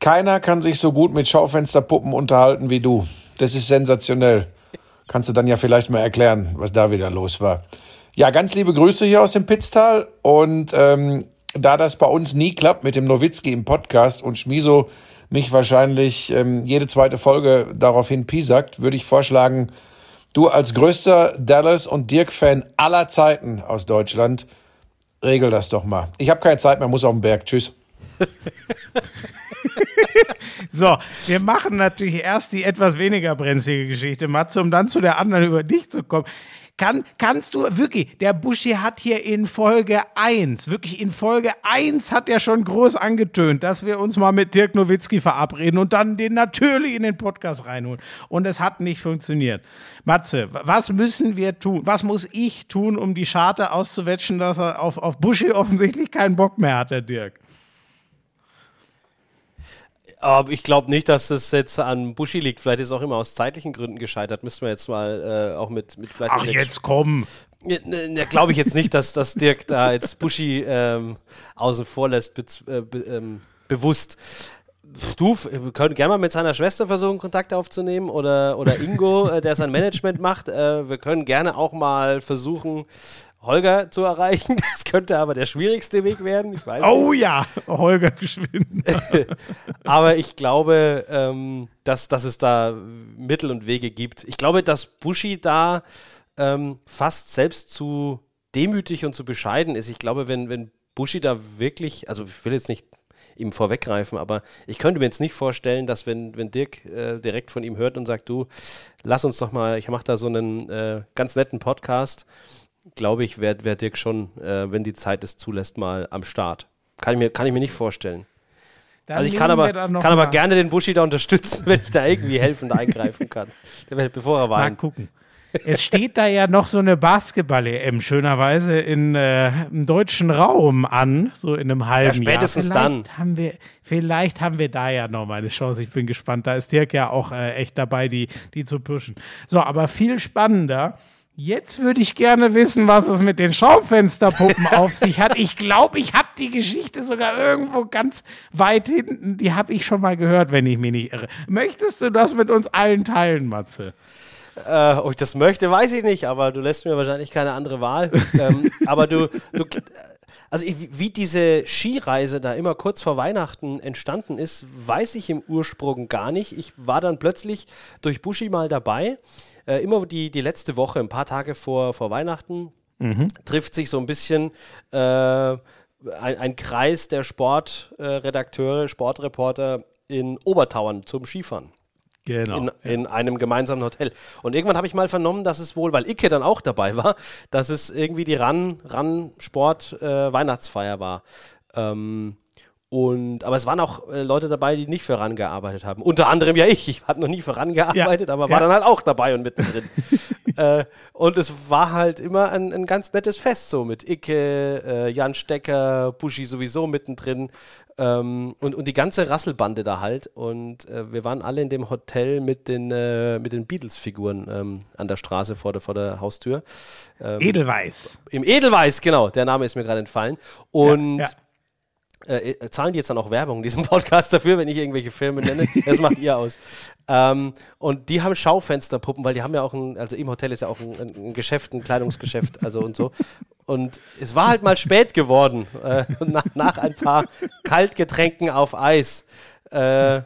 Keiner kann sich so gut mit Schaufensterpuppen unterhalten wie du. Das ist sensationell. Kannst du dann ja vielleicht mal erklären, was da wieder los war. Ja, ganz liebe Grüße hier aus dem Pitztal. Und ähm, da das bei uns nie klappt mit dem Nowitzki im Podcast und Schmiso mich wahrscheinlich ähm, jede zweite Folge daraufhin piesackt, würde ich vorschlagen, du als größter Dallas- und Dirk-Fan aller Zeiten aus Deutschland, regel das doch mal. Ich habe keine Zeit mehr, muss auf den Berg. Tschüss. (laughs) So, wir machen natürlich erst die etwas weniger brenzlige Geschichte, Matze, um dann zu der anderen über dich zu kommen. Kann, kannst du, wirklich, der Buschi hat hier in Folge 1, wirklich in Folge 1 hat er schon groß angetönt, dass wir uns mal mit Dirk Nowitzki verabreden und dann den natürlich in den Podcast reinholen. Und es hat nicht funktioniert. Matze, was müssen wir tun? Was muss ich tun, um die Scharte auszuwetschen, dass er auf, auf Buschi offensichtlich keinen Bock mehr hat, der Dirk? Aber ich glaube nicht, dass es jetzt an Buschi liegt. Vielleicht ist es auch immer aus zeitlichen Gründen gescheitert. Müssen wir jetzt mal äh, auch mit, mit vielleicht Ach, mit jetzt komm. Ja, ne, glaube ich jetzt nicht, dass, dass Dirk da jetzt Buschi ähm, außen vor lässt, bez- äh, be, ähm, bewusst. Du, wir können gerne mal mit seiner Schwester versuchen, Kontakt aufzunehmen oder, oder Ingo, äh, der sein Management macht. Äh, wir können gerne auch mal versuchen, Holger zu erreichen. (laughs) Das könnte aber der schwierigste Weg werden. Weiß nicht. Oh ja, Holger geschwind. (laughs) Aber ich glaube, ähm, dass, dass es da Mittel und Wege gibt. Ich glaube, dass Bushi da ähm, fast selbst zu demütig und zu bescheiden ist. Ich glaube, wenn, wenn Bushi da wirklich, also ich will jetzt nicht ihm vorweggreifen, aber ich könnte mir jetzt nicht vorstellen, dass wenn, wenn Dirk äh, direkt von ihm hört und sagt, du, lass uns doch mal, ich mache da so einen äh, ganz netten Podcast, glaube ich, wäre wär Dirk schon, äh, wenn die Zeit es zulässt, mal am Start. Kann ich mir, kann ich mir nicht vorstellen. Dann Also ich kann aber, kann aber mal- gerne den Buschi da unterstützen, (laughs) wenn ich da irgendwie helfend eingreifen kann. Bevor er Mal weint. gucken. Es steht da ja noch so eine Basketball-EM schönerweise in, äh, im deutschen Raum an, so in einem halben Ja, spätestens Jahr. Vielleicht dann. Haben wir, vielleicht haben wir da ja noch mal eine Chance. Ich bin gespannt. Da ist Dirk ja auch äh, echt dabei, die, die zu pushen. So, aber viel spannender. Jetzt würde ich gerne wissen, was es mit den Schaufensterpuppen (laughs) auf sich hat. Ich glaube, ich habe die Geschichte sogar irgendwo ganz weit hinten. Die habe ich schon mal gehört, wenn ich mich nicht irre. Möchtest du das mit uns allen teilen, Matze? Äh, ob ich das möchte, weiß ich nicht, aber du lässt mir wahrscheinlich keine andere Wahl. (laughs) ähm, aber du, du also wie diese Skireise da immer kurz vor Weihnachten entstanden ist, weiß ich im Ursprung gar nicht. Ich war dann plötzlich durch Buschi mal dabei. Äh, immer die, die letzte Woche, ein paar Tage vor, vor Weihnachten, trifft sich so ein bisschen äh, ein, ein Kreis der Sportredakteure, Sportreporter in Obertauern zum Skifahren Genau. in, in einem gemeinsamen Hotel. Und irgendwann habe ich mal vernommen, dass es wohl, weil Icke dann auch dabei war, (laughs) dass es irgendwie die Ran, Ran Sport äh, Weihnachtsfeier war. Ähm, und, aber es waren auch äh, Leute dabei, die nicht für RAN gearbeitet haben. Unter anderem ja ich. Ich hatte noch nie für RAN gearbeitet, Ja, aber ja. war dann halt auch dabei und mittendrin. (laughs) äh, und es war halt immer ein, ein ganz nettes Fest so mit Icke, äh, Jan Stecker, Buschi sowieso mittendrin ähm, und, und die ganze Rasselbande da halt. Und äh, wir waren alle in dem Hotel mit den, äh, mit den Beatles-Figuren ähm, an der Straße vor der, vor der Haustür. Ähm, Edelweiß. Im Edelweiß, genau, der Name ist mir gerade entfallen. Und ja. Äh, äh, zahlen die jetzt dann auch Werbung in diesem (laughs) Podcast dafür, wenn ich irgendwelche Filme nenne? Das macht ihr aus. Ähm, und die haben Schaufensterpuppen, weil die haben ja auch ein, also im Hotel ist ja auch ein, ein Geschäft, ein Kleidungsgeschäft, also und so. Und es war halt mal spät geworden, äh, nach, nach ein paar Kaltgetränken auf Eis. Äh,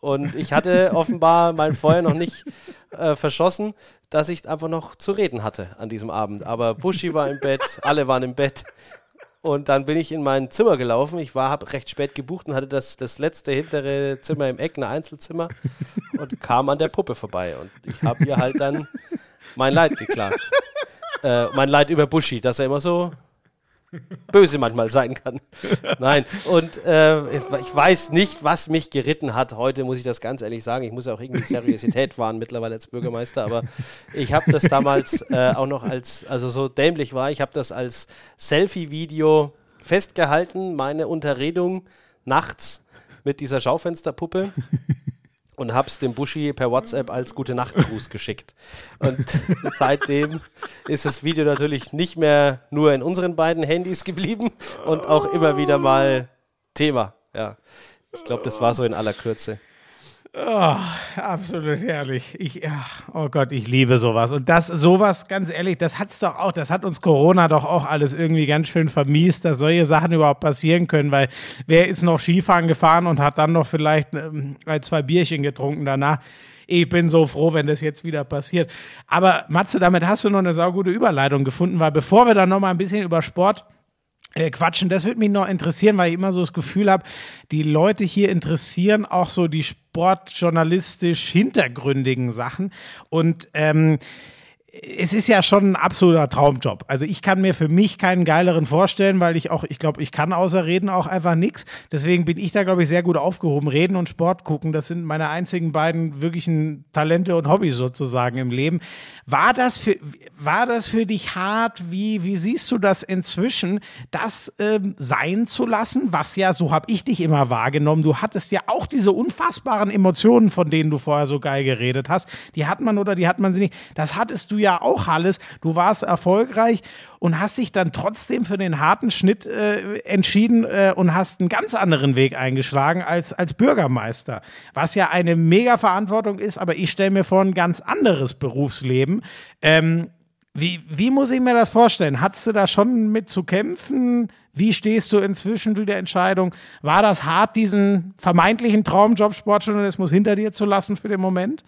und ich hatte offenbar mein Feuer noch nicht äh, verschossen, dass ich einfach noch zu reden hatte an diesem Abend. Aber Buschi war im Bett, alle waren im Bett. Und dann bin ich in mein Zimmer gelaufen. Ich war, habe recht spät gebucht und hatte das, das letzte hintere Zimmer im Eck, ein Einzelzimmer, und kam an der Puppe vorbei. Und ich habe ihr halt dann mein Leid geklagt. Äh, mein Leid über Buschi, dass er immer so böse manchmal sein kann. Nein, und äh, ich weiß nicht, was mich geritten hat. Heute muss ich das ganz ehrlich sagen. Ich muss auch irgendwie Seriosität (laughs) wahren mittlerweile als Bürgermeister, aber ich habe das damals äh, auch noch als, also so dämlich war, ich habe das als Selfie-Video festgehalten, meine Unterredung nachts mit dieser Schaufensterpuppe und hab's dem Buschi per WhatsApp als gute Nachtgruß geschickt. Und (laughs) seitdem ist das Video natürlich nicht mehr nur in unseren beiden Handys geblieben und auch immer wieder mal Thema. Ja, ich glaube, das war so in aller Kürze. Oh, absolut herrlich. Ich, ja, oh Gott, ich liebe sowas. Und das, sowas, ganz ehrlich, das hat's doch auch, das hat uns Corona doch auch alles irgendwie ganz schön vermiest, dass solche Sachen überhaupt passieren können, weil wer ist noch Skifahren gefahren und hat dann noch vielleicht ähm, zwei Bierchen getrunken danach? Ich bin so froh, wenn das jetzt wieder passiert. Aber Matze, damit hast du noch eine saugute Überleitung gefunden, weil bevor wir dann noch mal ein bisschen über Sport äh, quatschen. Das würde mich noch interessieren, weil ich immer so das Gefühl habe, die Leute hier interessieren auch so die sportjournalistisch hintergründigen Sachen. Und ähm, es ist ja schon ein absoluter Traumjob. Also ich kann mir für mich keinen geileren vorstellen, weil ich auch, ich glaube, ich kann außer Reden auch einfach nichts. Deswegen bin ich da, glaube ich, sehr gut aufgehoben. Reden und Sport gucken, das sind meine einzigen beiden wirklichen Talente und Hobbys sozusagen im Leben. War das für, war das für dich hart? Wie, wie siehst du das inzwischen, das ähm, sein zu lassen? Was ja, so habe ich dich immer wahrgenommen. Du hattest ja auch diese unfassbaren Emotionen, von denen du vorher so geil geredet hast. Die hat man oder die hat man sie nicht. Das hattest du ja auch alles. Du warst erfolgreich und hast dich dann trotzdem für den harten Schnitt äh, entschieden äh, und hast einen ganz anderen Weg eingeschlagen als, als Bürgermeister. Was ja eine mega Verantwortung ist, aber ich stelle mir vor ein ganz anderes Berufsleben. Ähm, wie, wie muss ich mir das vorstellen? Hattest du da schon mit zu kämpfen? Wie stehst du inzwischen zu der Entscheidung? War das hart, diesen vermeintlichen Traumjob Sportjournalismus hinter dir zu lassen für den Moment?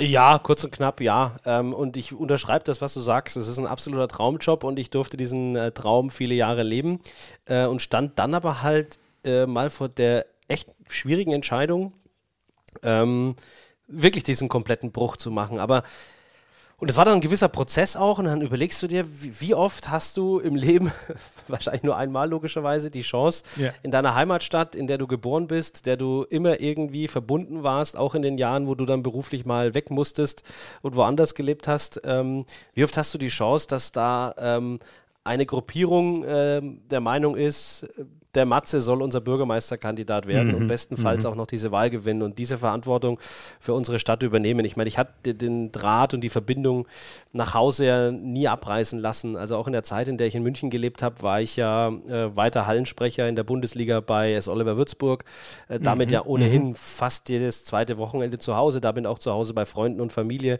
Ja, kurz und knapp, ja. Ähm, und ich unterschreibe das, was du sagst. Es ist ein absoluter Traumjob und ich durfte diesen äh, Traum viele Jahre leben äh, und stand dann aber halt äh, mal vor der echt schwierigen Entscheidung, ähm, wirklich diesen kompletten Bruch zu machen. Aber und es war dann ein gewisser Prozess auch und dann überlegst du dir, wie, oft hast du im Leben, (laughs) wahrscheinlich nur einmal logischerweise, die Chance, Ja. in deiner Heimatstadt, in der du geboren bist, der du immer irgendwie verbunden warst, auch in den Jahren, wo du dann beruflich mal weg musstest und woanders gelebt hast, ähm, wie oft hast du die Chance, dass da ähm, eine Gruppierung ähm, der Meinung ist, der Matze soll unser Bürgermeisterkandidat werden und bestenfalls auch noch diese Wahl gewinnen und diese Verantwortung für unsere Stadt übernehmen. Ich meine, ich hatte den Draht und die Verbindung nach Hause ja nie abreißen lassen. Also auch in der Zeit, in der ich in München gelebt habe, war ich ja äh, weiter Hallensprecher in der Bundesliga bei S. Oliver Würzburg. Äh, damit ja ohnehin fast jedes zweite Wochenende zu Hause. Da bin auch zu Hause bei Freunden und Familie.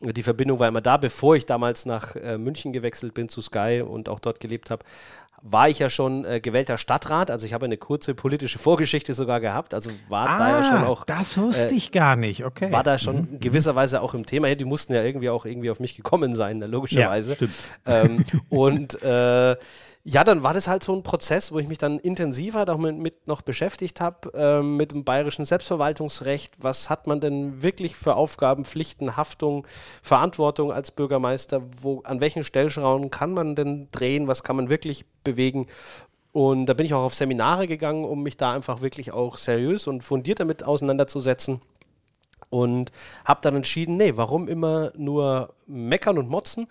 Die Verbindung war immer da, bevor ich damals nach äh, München gewechselt bin zu Sky und auch dort gelebt habe war ich ja schon äh, gewählter Stadtrat, also ich habe eine kurze politische Vorgeschichte sogar gehabt, also war da ja schon auch Ah, das wusste äh, ich gar nicht, okay. war da schon in gewisser Weise auch im Thema. Die mussten ja irgendwie auch irgendwie auf mich gekommen sein, ne, logischerweise. Ja, stimmt. Ähm, (laughs) und äh, ja, dann war das halt so ein Prozess, wo ich mich dann intensiver damit mit noch beschäftigt habe, ähm, mit dem bayerischen Selbstverwaltungsrecht. Was hat man denn wirklich für Aufgaben, Pflichten, Haftung, Verantwortung als Bürgermeister? Wo, an welchen Stellschrauben kann man denn drehen? Was kann man wirklich bewegen? Und da bin ich auch auf Seminare gegangen, um mich da einfach wirklich auch seriös und fundiert damit auseinanderzusetzen und habe dann entschieden, nee, warum immer nur meckern und motzen?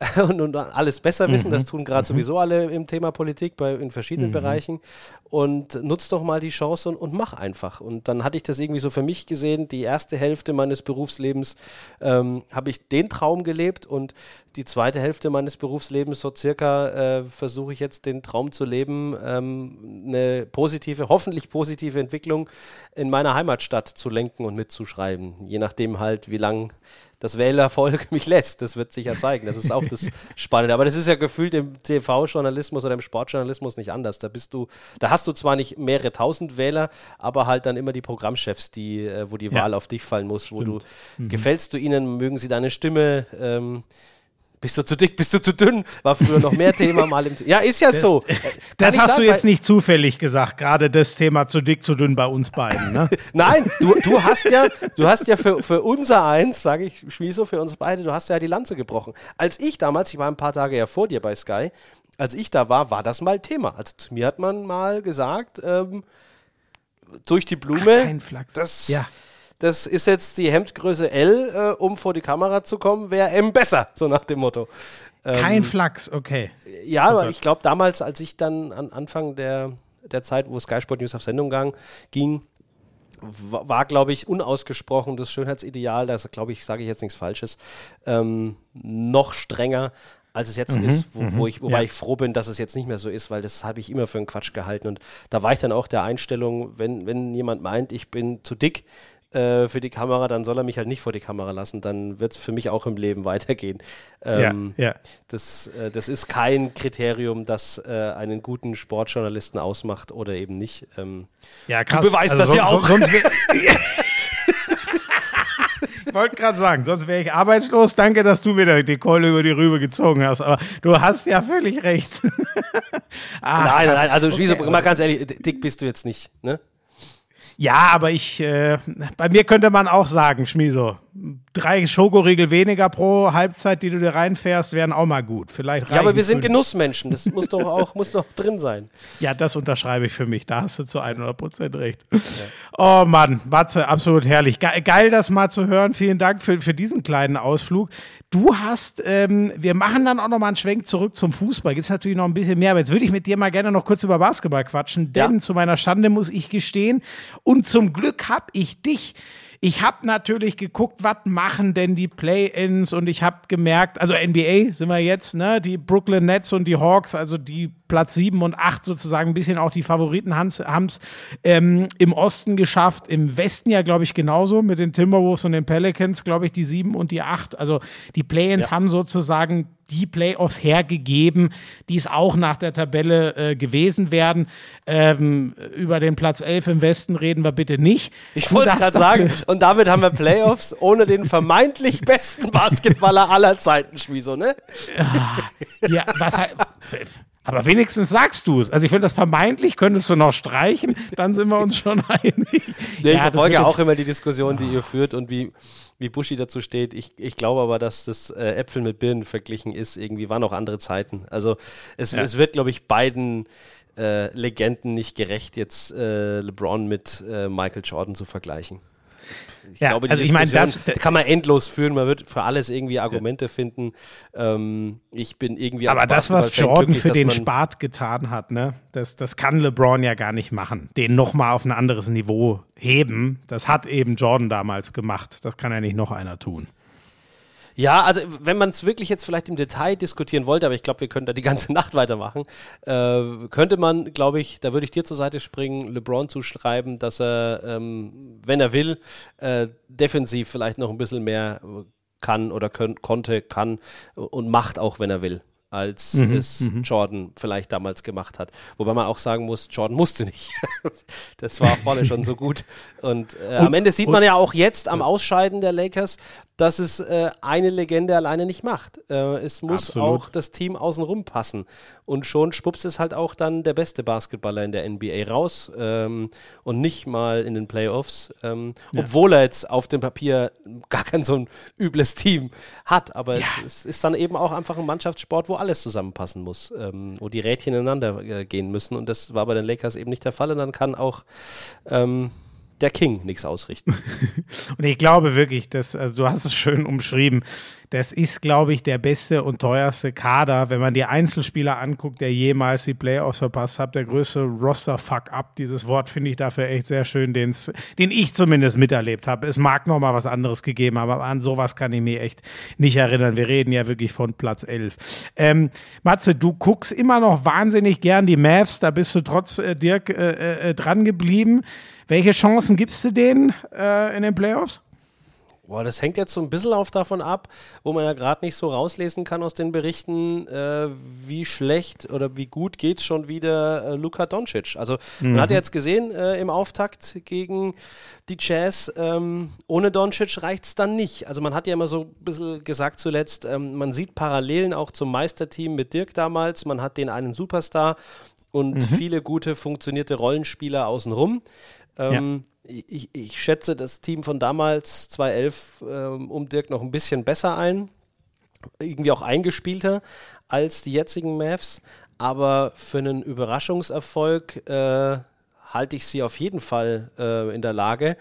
(laughs) und, und alles besser wissen. Das tun gerade sowieso alle im Thema Politik bei, in verschiedenen Bereichen. Und nutz doch mal die Chance und, und mach einfach. Und dann hatte ich das irgendwie so für mich gesehen. Die erste Hälfte meines Berufslebens ähm, habe ich den Traum gelebt und die zweite Hälfte meines Berufslebens, so circa, äh, versuche ich jetzt den Traum zu leben, ähm, eine positive, hoffentlich positive Entwicklung in meiner Heimatstadt zu lenken und mitzuschreiben. Je nachdem halt, wie lang das Wählervolk (laughs) mich lässt. Das wird sich ja zeigen. Das ist auch das Spannende. Aber das ist ja gefühlt im TV-Journalismus oder im Sportjournalismus nicht anders. Da bist du, da hast du zwar nicht mehrere tausend Wähler, aber halt dann immer die Programmchefs, die, äh, wo die Ja. Wahl auf dich fallen muss, wo du gefällst du ihnen, mögen sie deine Stimme, ähm, bist du zu dick, bist du zu dünn? War früher noch mehr Thema mal im. Ja, ist ja so. Äh, kann Das hast sagen, du jetzt nicht zufällig gesagt, gerade das Thema zu dick, zu dünn bei uns beiden. Ne? (laughs) Nein, du, du hast ja, du hast ja für, für unser Eins, sage ich Schmieso, für uns beide, du hast ja die Lanze gebrochen. Als ich damals, ich war ein paar Tage ja vor dir bei Sky, als ich da war, war das mal Thema. Also zu mir hat man mal gesagt, ähm, durch die Blume, Kein Flachs. das, Ja. Das ist jetzt die Hemdgröße L, äh, um vor die Kamera zu kommen, wäre M besser, so nach dem Motto. Kein Flachs, okay. Ja, Oh aber ich glaube damals, als ich dann an Anfang der, der Zeit, wo Sky Sport News auf Sendung gang, ging, wa- war, glaube ich, unausgesprochen das Schönheitsideal, das glaube ich, sage ich jetzt nichts Falsches, ähm, noch strenger als es jetzt ist, wo, wo ich, wobei ja. ich froh bin, dass es jetzt nicht mehr so ist, weil das habe ich immer für einen Quatsch gehalten. Und da war ich dann auch der Einstellung, wenn, wenn jemand meint, ich bin zu dick äh, für die Kamera, dann soll er mich halt nicht vor die Kamera lassen. Dann wird es für mich auch im Leben (laughs) weitergehen. Ähm, ja, ja. das, äh, das ist kein Kriterium, das äh, einen guten Sportjournalisten ausmacht oder eben nicht. Ähm, Ja, krass. beweist das ja auch. sonst (laughs) wär- ich wollte gerade sagen, sonst wäre ich arbeitslos. Danke, dass du wieder die Keule über die Rübe gezogen hast. Aber du hast ja völlig recht. (laughs) Ah, nein, nein, also Okay, mal ganz ehrlich, dick bist du jetzt nicht. Ne? Ja, aber ich, äh, bei mir könnte man auch sagen, Schmiso, drei Schokoriegel weniger pro Halbzeit, die du dir reinfährst, wären auch mal gut. Vielleicht Ja, aber wir sind. Genussmenschen. Das muss doch auch muss doch drin sein. (laughs) Ja, das unterschreibe ich für mich. Da hast du zu 100% recht. Oh Mann, Matze, absolut herrlich. Ge geil, das mal zu hören. Vielen Dank für, für diesen kleinen Ausflug. Du hast, ähm, wir machen dann auch noch mal einen Schwenk zurück zum Fußball. Gibt natürlich noch ein bisschen mehr, aber jetzt würde ich mit dir mal gerne noch kurz über Basketball quatschen, denn Ja. zu meiner Schande muss ich gestehen und zum Glück habe ich dich. Ich habe natürlich geguckt, was machen denn die Play-ins und ich habe gemerkt, also NBA sind wir jetzt, ne, die Brooklyn Nets und die Hawks, also die Platz 7 und 8 sozusagen ein bisschen auch die Favoriten haben es ähm, im Osten geschafft, im Westen ja, glaube ich, genauso mit den Timberwolves und den Pelicans, glaube ich, die 7 und die 8. Also die Play-ins haben sozusagen die Playoffs hergegeben, die es auch nach der Tabelle äh, gewesen wären. Ähm, über den Platz 11 im Westen reden wir bitte nicht. Ich wollte es gerade sagen. Und damit haben wir Playoffs ohne den vermeintlich besten Basketballer aller Zeiten, Schmieso, ne? Ja, was halt, aber wenigstens sagst du es. Also ich finde, das vermeintlich könntest du noch streichen, dann sind wir uns schon (laughs) einig. Nee, ich Ja, verfolge auch immer die Diskussion, die ihr führt und wie, wie Buschi dazu steht. Ich, ich glaube aber, dass das äh, Äpfel mit Birnen verglichen ist. Irgendwie waren auch andere Zeiten. Also es, es wird, glaube ich, beiden äh, Legenden nicht gerecht, jetzt äh, LeBron mit äh, Michael Jordan zu vergleichen. Ich Ja, glaube, also ich meine, das- kann man endlos führen. Man wird für alles irgendwie Argumente finden. Ähm, ich bin irgendwie als Aber das, was Jordan für den Spart getan hat, ne, das, das kann LeBron ja gar nicht machen. Den nochmal auf ein anderes Niveau heben. Das hat eben Jordan damals gemacht. Das kann ja nicht noch einer tun. Ja, also wenn man es wirklich jetzt vielleicht im Detail diskutieren wollte, aber ich glaube, wir können da die ganze (laughs) Nacht weitermachen, äh, könnte man, glaube ich, da würde ich dir zur Seite springen, LeBron zuschreiben, dass er, ähm, wenn er will, äh, defensiv vielleicht noch ein bisschen mehr kann oder könnt, konnte, kann und macht auch, wenn er will als es Jordan vielleicht damals gemacht hat. Wobei man auch sagen muss, Jordan musste nicht. (laughs) das war vorne schon so gut. Und, äh, am Ende sieht man ja auch jetzt am Ausscheiden der Lakers, dass es äh, eine Legende alleine nicht macht. Äh, es muss Absolut. auch das Team außenrum passen. Und schon schwupps es halt auch dann der beste Basketballer in der NBA raus ähm, und nicht mal in den Playoffs. Ähm, Obwohl er jetzt auf dem Papier gar kein so ein übles Team hat. Aber es, es ist dann eben auch einfach ein Mannschaftssport, wo alles zusammenpassen muss, ähm, wo die Rädchen ineinander äh, gehen müssen. Und das war bei den Lakers eben nicht der Fall. Und dann kann auch ähm, der King nichts ausrichten. (laughs) Und ich glaube wirklich, dass, also du hast es schön umschrieben, das ist, glaube ich, der beste und teuerste Kader, wenn man die Einzelspieler anguckt, der jemals die Playoffs verpasst hat. Der größte Roster-Fuck-up, dieses Wort finde ich dafür echt sehr schön, den's, den ich zumindest miterlebt habe. Es mag noch mal was anderes gegeben, aber an sowas kann ich mich echt nicht erinnern. Wir reden ja wirklich von Platz 11. Ähm, Matze, du guckst immer noch wahnsinnig gern die Mavs, da bist du trotz äh, Dirk äh, äh, dran geblieben. Welche Chancen gibst du denen äh, in den Playoffs? Boah, das hängt jetzt so ein bisschen auf davon ab, wo man ja gerade nicht so rauslesen kann aus den Berichten, äh, wie schlecht oder wie gut geht es schon wieder äh, Luka Doncic. Also mhm. man hat ja jetzt gesehen äh, im Auftakt gegen die Jazz, ähm, ohne Doncic reicht es dann nicht. Also man hat ja immer so ein bisschen gesagt zuletzt, ähm, man sieht Parallelen auch zum Meisterteam mit Dirk damals, man hat den einen Superstar und mhm. viele gute funktionierte Rollenspieler außenrum. Ähm, ja ich, ich, schätze das Team von damals 2011 ähm, um Dirk noch ein bisschen besser ein. Irgendwie auch eingespielter als die jetzigen Mavs. Aber für einen Überraschungserfolg äh, halte ich sie auf jeden Fall äh, in der Lage.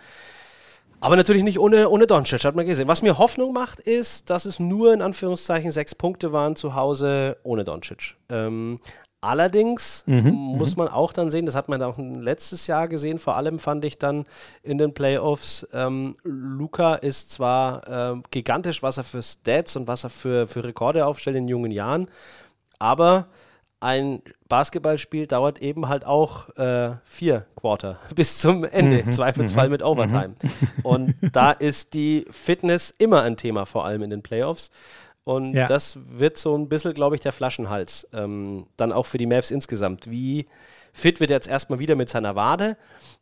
Aber natürlich nicht ohne, ohne Doncic, hat man gesehen. Was mir Hoffnung macht, ist, dass es nur in Anführungszeichen sechs Punkte waren zu Hause ohne Doncic. Ähm, Allerdings mhm, muss mhm. man auch dann sehen, das hat man auch letztes Jahr gesehen, vor allem fand ich dann in den Playoffs, ähm, Luca ist zwar äh, gigantisch, was er für Stats und was er für, für Rekorde aufstellt in jungen Jahren, aber ein Basketballspiel dauert eben halt auch äh, vier Quarter (laughs) bis zum Ende, mhm, Zweifelsfall mhm, mit Overtime. Mhm. Und da ist die Fitness immer ein Thema, vor allem in den Playoffs. Und ja. das wird so ein bisschen, glaube ich, der Flaschenhals. Ähm, dann auch für die Mavs insgesamt. Wie fit wird er jetzt erstmal wieder mit seiner Wade?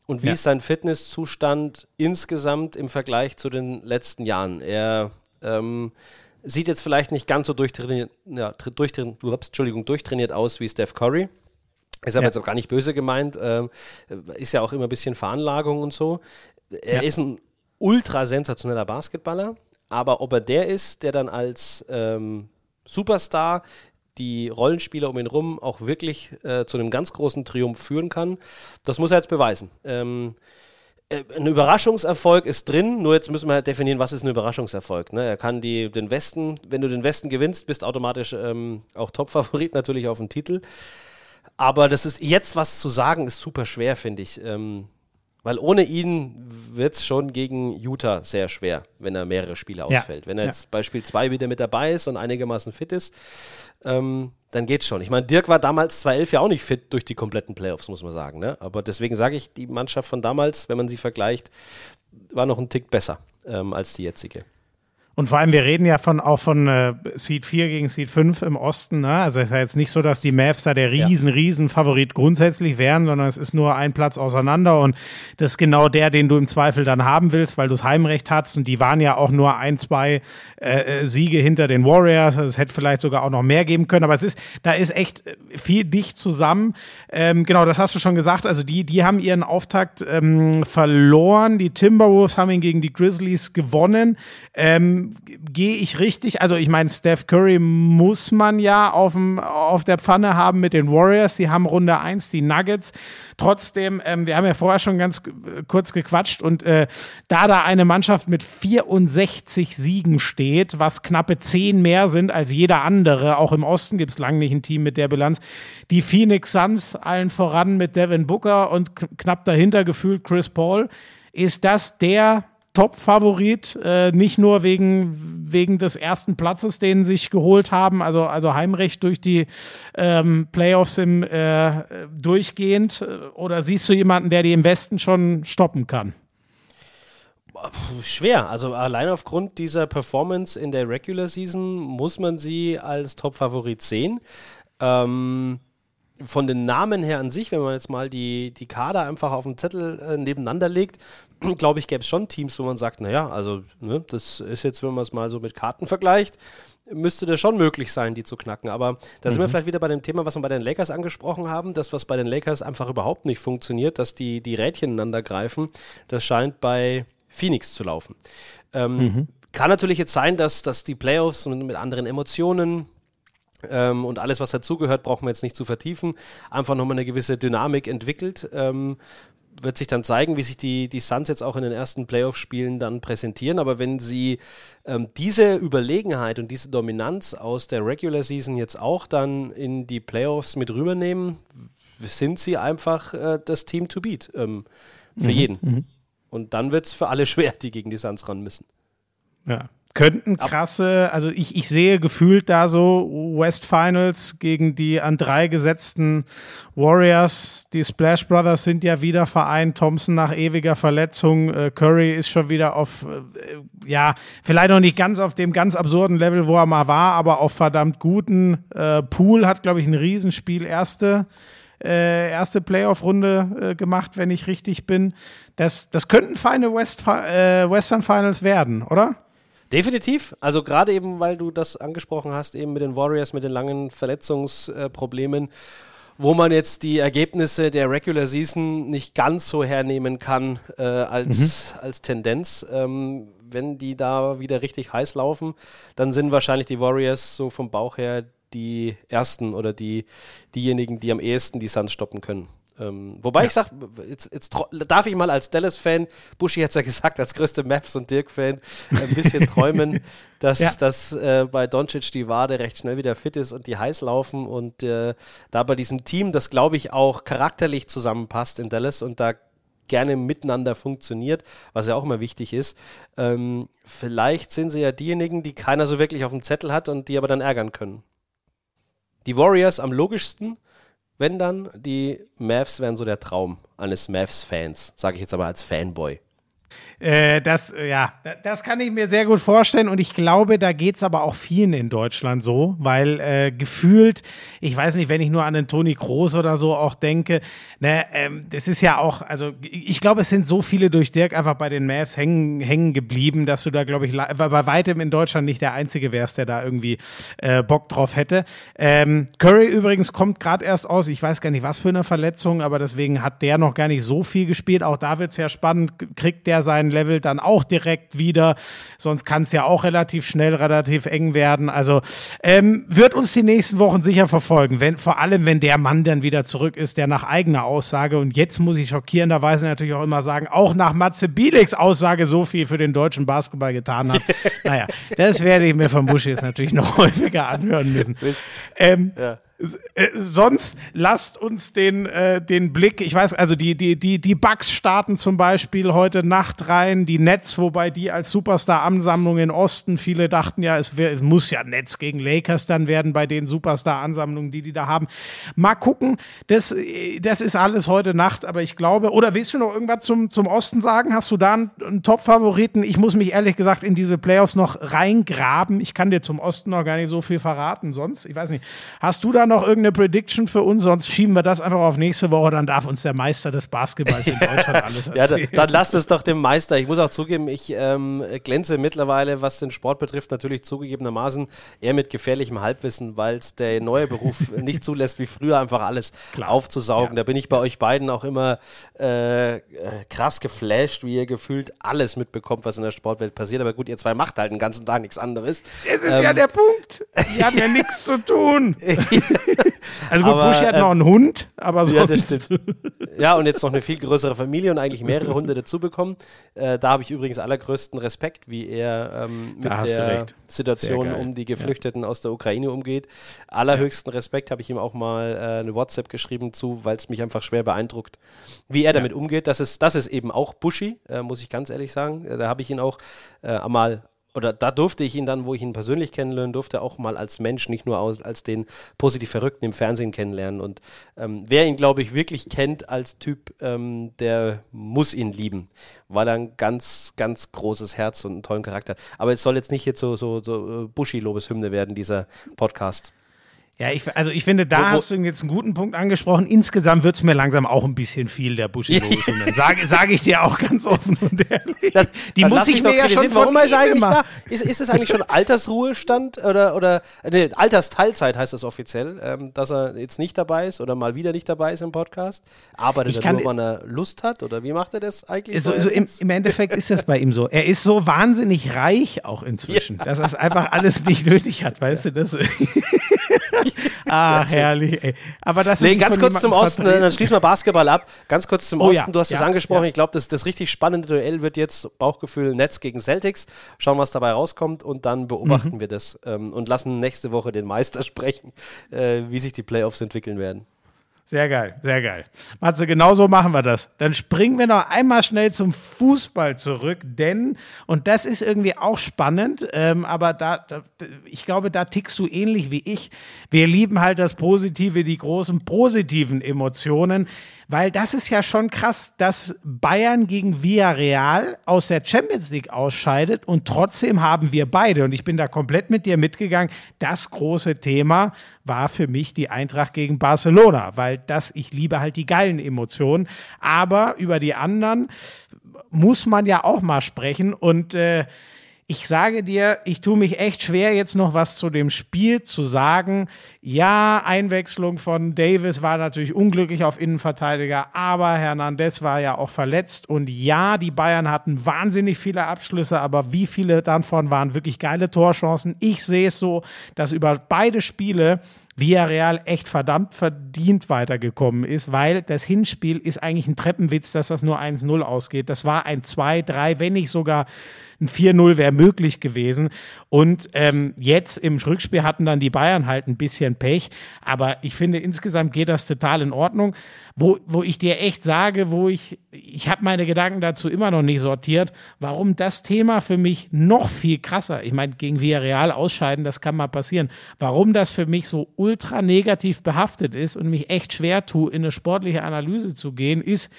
Und wie ja. ist sein Fitnesszustand insgesamt im Vergleich zu den letzten Jahren? Er ähm, sieht jetzt vielleicht nicht ganz so durchtrainiert, ja, durchtrainiert, Entschuldigung, durchtrainiert aus wie Steph Curry. Ist aber ja. jetzt auch gar nicht böse gemeint. Ähm, ist ja auch immer ein bisschen Veranlagung und so. Er ist ein ultra sensationeller Basketballer. Aber ob er der ist, der dann als ähm, Superstar die Rollenspieler um ihn rum auch wirklich äh, zu einem ganz großen Triumph führen kann, das muss er jetzt beweisen. Ähm, äh, ein Überraschungserfolg ist drin, nur jetzt müssen wir halt definieren, was ist ein Überraschungserfolg. Ne? Er kann die, den Westen, wenn du den Westen gewinnst, bist automatisch ähm, auch Topfavorit (laughs) natürlich auf den Titel. Aber das ist jetzt was zu sagen, ist super schwer, finde ich. Ähm, weil ohne ihn wird es schon gegen Utah sehr schwer, wenn er mehrere Spiele ausfällt. Ja. Wenn er jetzt ja. Beispiel 2 wieder mit dabei ist und einigermaßen fit ist, ähm, dann geht's schon. Ich meine, Dirk war damals 2011 ja auch nicht fit durch die kompletten Playoffs, muss man sagen. Ne? Aber deswegen sage ich, die Mannschaft von damals, wenn man sie vergleicht, war noch ein Tick besser ähm, als die jetzige. Und vor allem, wir reden ja von, auch von äh, Seed 4 gegen Seed 5 im Osten. Ne? Also es ist ja jetzt nicht so, dass die Mavs da der riesen, ja. riesen Favorit grundsätzlich wären, sondern es ist nur ein Platz auseinander und das ist genau der, den du im Zweifel dann haben willst, weil du das Heimrecht hast. Und die waren ja auch nur ein, zwei äh, äh Siege hinter den Warriors. Also es hätte vielleicht sogar auch noch mehr geben können, aber es ist, da ist echt viel dicht zusammen. Ähm, genau, das hast du schon gesagt. Also die, die haben ihren Auftakt ähm, verloren. Die Timberwolves haben ihn gegen die Grizzlies gewonnen. Ähm, gehe ich richtig? Also ich meine, Steph Curry muss man ja aufm, auf der Pfanne haben mit den Warriors. Die haben Runde 1, die Nuggets. Trotzdem, ähm, wir haben ja vorher schon ganz kurz gequatscht und äh, da da eine Mannschaft mit 64 Siegen steht, was knappe 10 mehr sind als jeder andere, auch im Osten gibt es lange nicht ein Team mit der Bilanz, die Phoenix Suns allen voran mit Devin Booker und knapp dahinter gefühlt Chris Paul. Ist das der Top-Favorit, äh, nicht nur wegen, wegen des ersten Platzes, den sie sich geholt haben, also, also Heimrecht durch die ähm, Playoffs im, äh, durchgehend. Oder siehst du jemanden, der die im Westen schon stoppen kann? Schwer. Also allein aufgrund dieser Performance in der Regular Season muss man sie als Top-Favorit sehen. Ähm, von den Namen her an sich, wenn man jetzt mal die, die Kader einfach auf dem Zettel äh, nebeneinander legt, (clears throat) glaube ich, gäbe es schon Teams, wo man sagt, naja, also ne, das ist jetzt, wenn man es mal so mit Karten vergleicht, müsste das schon möglich sein, die zu knacken. Aber da mhm. sind wir mhm. vielleicht wieder bei dem Thema, was wir bei den Lakers angesprochen haben, das, was bei den Lakers einfach überhaupt nicht funktioniert, dass die, die Rädchen ineinander greifen, das scheint bei Phoenix zu laufen. Ähm, mhm. Kann natürlich jetzt sein, dass, dass die Playoffs mit anderen Emotionen, ähm, und alles, was dazugehört, brauchen wir jetzt nicht zu vertiefen, einfach nochmal eine gewisse Dynamik entwickelt. Ähm, wird sich dann zeigen, wie sich die, die Suns jetzt auch in den ersten Playoff-Spielen dann präsentieren. Aber wenn sie ähm, diese Überlegenheit und diese Dominanz aus der Regular Season jetzt auch dann in die Playoffs mit rübernehmen, sind sie einfach äh, das Team to beat ähm, für jeden. Und dann wird es für alle (laughs) schwer, die gegen die Suns ran müssen. Ja. Könnten krasse, also ich, ich sehe gefühlt da so West Finals gegen die an drei gesetzten Warriors. Die Splash Brothers sind ja wieder vereint. Thompson nach ewiger Verletzung. Äh, Curry ist schon wieder auf, äh, ja, vielleicht noch nicht ganz auf dem ganz absurden Level, wo er mal war, aber auf verdammt guten. Äh, Pool hat, glaube ich, ein Riesenspiel. Erste äh, erste Playoff-Runde äh, gemacht, wenn ich richtig bin. Das, das könnten feine West, äh, Western Finals werden, oder? Definitiv. Also gerade eben, weil du das angesprochen hast, eben mit den Warriors, mit den langen Verletzungsproblemen, wo man jetzt die Ergebnisse der Regular Season nicht ganz so hernehmen kann äh, als, als Tendenz. Ähm, wenn die da wieder richtig heiß laufen, dann sind wahrscheinlich die Warriors so vom Bauch her die ersten oder die, diejenigen, die am ehesten die Suns stoppen können. Ähm, wobei ich sage, jetzt, jetzt darf ich mal als Dallas-Fan, Buschi hat es ja gesagt, als größter Maps- und Dirk-Fan, ein bisschen (laughs) träumen, dass, Ja. dass äh, bei Doncic die Wade recht schnell wieder fit ist und die heiß laufen und äh, da bei diesem Team, das glaube ich auch charakterlich zusammenpasst in Dallas und da gerne miteinander funktioniert, was ja auch immer wichtig ist. Ähm, vielleicht sind sie ja diejenigen, die keiner so wirklich auf dem Zettel hat und die aber dann ärgern können. Die Warriors am logischsten, wenn dann, die Mavs wären so der Traum eines Mavs-Fans, sage ich jetzt aber als Fanboy. Äh, das, äh, ja, da- das kann ich mir sehr gut vorstellen und ich glaube, da geht's aber auch vielen in Deutschland so, weil äh, gefühlt, ich weiß nicht, wenn ich nur an den Toni Kroos oder so auch denke, ne, ähm, das ist ja auch, also ich glaube, es sind so viele durch Dirk einfach bei den Mavs hängen, hängen geblieben, dass du da, glaube ich, bei weitem in Deutschland nicht der Einzige wärst, der da irgendwie äh, Bock drauf hätte. Ähm, Curry übrigens kommt gerade erst aus, ich weiß gar nicht, was für eine Verletzung, aber deswegen hat der noch gar nicht so viel gespielt. Auch da wird's ja spannend, kriegt der sein Level dann auch direkt wieder. Sonst kann es ja auch relativ schnell, relativ eng werden. Also ähm, wird uns die nächsten Wochen sicher verfolgen, wenn, vor allem wenn der Mann dann wieder zurück ist, der nach eigener Aussage, und jetzt muss ich schockierenderweise natürlich auch immer sagen, auch nach Matze Bieleks Aussage so viel für den deutschen Basketball getan hat. (laughs) naja, das werde ich mir von Buschi jetzt natürlich noch (laughs) häufiger anhören müssen. Ähm, äh, sonst lasst uns den, äh, den Blick, ich weiß, also die, die, die, die Bucks starten zum Beispiel heute Nacht rein, die Nets, wobei die als Superstar-Ansammlung in Osten, viele dachten ja, es, wär, es muss ja Nets gegen Lakers dann werden bei den Superstar-Ansammlungen, die die da haben. Mal gucken, das, äh, das ist alles heute Nacht, aber ich glaube, oder willst du noch irgendwas zum, zum Osten sagen? Hast du da einen, einen Top-Favoriten? Ich muss mich ehrlich gesagt in diese Playoffs noch reingraben. Ich kann dir zum Osten noch gar nicht so viel verraten sonst. Ich weiß nicht. Hast du da noch irgendeine Prediction für uns? Sonst schieben wir das einfach auf nächste Woche. Dann darf uns der Meister des Basketballs in Deutschland (laughs) alles Ja, erzählen. dann, dann lasst es doch dem Meister. Ich muss auch zugeben, ich ähm, glänze mittlerweile, was den Sport betrifft, natürlich zugegebenermaßen eher mit gefährlichem Halbwissen, weil es der neue Beruf (laughs) nicht zulässt, wie früher einfach alles aufzusaugen. Ja. Da bin ich bei euch beiden auch immer äh, äh, krass geflasht, wie ihr gefühlt alles mitbekommt, was in der Sportwelt passiert. Aber gut, ihr zwei macht halt den ganzen Tag nichts anderes. Das ist ja der Punkt. Die haben ja (laughs) nichts zu tun. (laughs) also gut, Aber, Buschi hat ähm, noch einen Hund, aber Ja, das stimmt. Ja, und jetzt noch eine viel größere Familie und eigentlich mehrere Hunde dazu bekommen. Äh, da habe ich übrigens allergrößten Respekt, wie er ähm, mit der. Situation um die Geflüchteten aus der Ukraine umgeht. Allerhöchsten Respekt habe ich ihm auch mal äh, eine WhatsApp geschrieben zu, weil es mich einfach schwer beeindruckt, wie er damit umgeht. Das ist, das ist eben auch Bushy, äh, muss ich ganz ehrlich sagen. Äh, Da habe ich ihn auch äh, einmal oder da durfte ich ihn dann, wo ich ihn persönlich kennenlernen durfte, auch mal als Mensch, nicht nur aus, als den positiv Verrückten im Fernsehen kennenlernen. Und ähm, wer ihn, glaube ich, wirklich kennt als Typ, ähm, der muss ihn lieben, weil er ein ganz, ganz großes Herz und einen tollen Charakter hat. Aber es soll jetzt nicht jetzt so, so, so äh, Bushy-Lobeshymne werden, dieser Podcast. Ja, ich, also ich finde, da Wo- wo- hast du jetzt einen guten Punkt angesprochen. Insgesamt wird es mir langsam auch ein bisschen viel der buschi ja. Sage sag ich dir auch ganz offen und ehrlich. Dann, Die muss ich mir ja schon von Warum ist er eigentlich da? Ist, ist es eigentlich schon Altersruhestand oder, oder nee, Altersteilzeit heißt das offiziell, ähm, dass er jetzt nicht dabei ist oder mal wieder nicht dabei ist im Podcast? Arbeitet Ich er kann- nur, wann er Lust hat oder wie macht er das eigentlich? So, so im, Im Endeffekt ist das bei ihm so. Er ist so wahnsinnig reich auch inzwischen, dass er es einfach alles nicht nötig hat, weißt du? Das, (laughs) (laughs) (laughs) Ach, herrlich. Ey. Aber das Nee, ist ganz kurz zum Osten, dann schließen wir Basketball ab. Ganz kurz zum Oh ja, Osten, du hast es ja, angesprochen. ja. Ich glaube, das, das richtig spannende Duell wird jetzt Bauchgefühl Nets gegen Celtics. Schauen, was dabei rauskommt und dann beobachten Mhm. wir das ähm, und lassen nächste Woche den Meister (laughs) sprechen, äh, wie sich die Playoffs entwickeln werden. Sehr geil, sehr geil. Matze, genau so machen wir das. Dann springen wir noch einmal schnell zum Fußball zurück, denn, und das ist irgendwie auch spannend, ähm, aber da, da, ich glaube, da tickst du ähnlich wie ich. Wir lieben halt das Positive, die großen positiven Emotionen, weil das ist ja schon krass, dass Bayern gegen Villarreal aus der Champions League ausscheidet und trotzdem haben wir beide, und ich bin da komplett mit dir mitgegangen, das große Thema war für mich die Eintracht gegen Barcelona, weil das, ich liebe halt die geilen Emotionen, aber über die anderen muss man ja auch mal sprechen und äh, ich sage dir, ich tue mich echt schwer, jetzt noch was zu dem Spiel zu sagen. Ja, Einwechslung von Davis war natürlich unglücklich auf Innenverteidiger, aber Hernandez war ja auch verletzt. Und ja, die Bayern hatten wahnsinnig viele Abschlüsse, aber wie viele davon waren wirklich geile Torchancen? Ich sehe es so, dass über beide Spiele Villarreal echt verdammt verdient weitergekommen ist, weil das Hinspiel ist eigentlich ein Treppenwitz, dass das nur 1-0 ausgeht. Das war ein 2-3, wenn nicht sogar ein 4-0 wäre möglich gewesen. Und ähm, jetzt im Rückspiel hatten dann die Bayern halt ein bisschen Pech. Aber ich finde, insgesamt geht das total in Ordnung. Wo, wo ich dir echt sage, wo ich, ich habe meine Gedanken dazu immer noch nicht sortiert, warum das Thema für mich noch viel krasser, ich meine, gegen Villarreal ausscheiden, das kann mal passieren, warum das für mich so ultra negativ behaftet ist und mich echt schwer tue, in eine sportliche Analyse zu gehen, ist,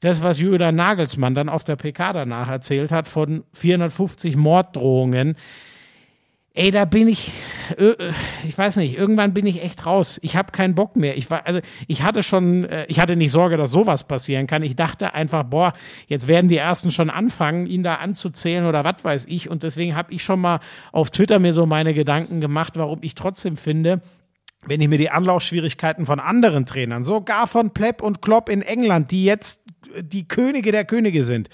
das, was Julian Nagelsmann dann auf der PK danach erzählt hat, von 450 Morddrohungen. Ey, da bin ich, äh, ich weiß nicht, irgendwann bin ich echt raus. Ich habe keinen Bock mehr. Ich war, also ich hatte schon, äh, ich hatte nicht Sorge, dass sowas passieren kann. Ich dachte einfach, boah, jetzt werden die ersten schon anfangen, ihn da anzuzählen oder was weiß ich. Und deswegen habe ich schon mal auf Twitter mir so meine Gedanken gemacht, warum ich trotzdem finde, wenn ich mir die Anlaufschwierigkeiten von anderen Trainern, sogar von Plepp und Klopp in England, die jetzt die Könige der Könige sind,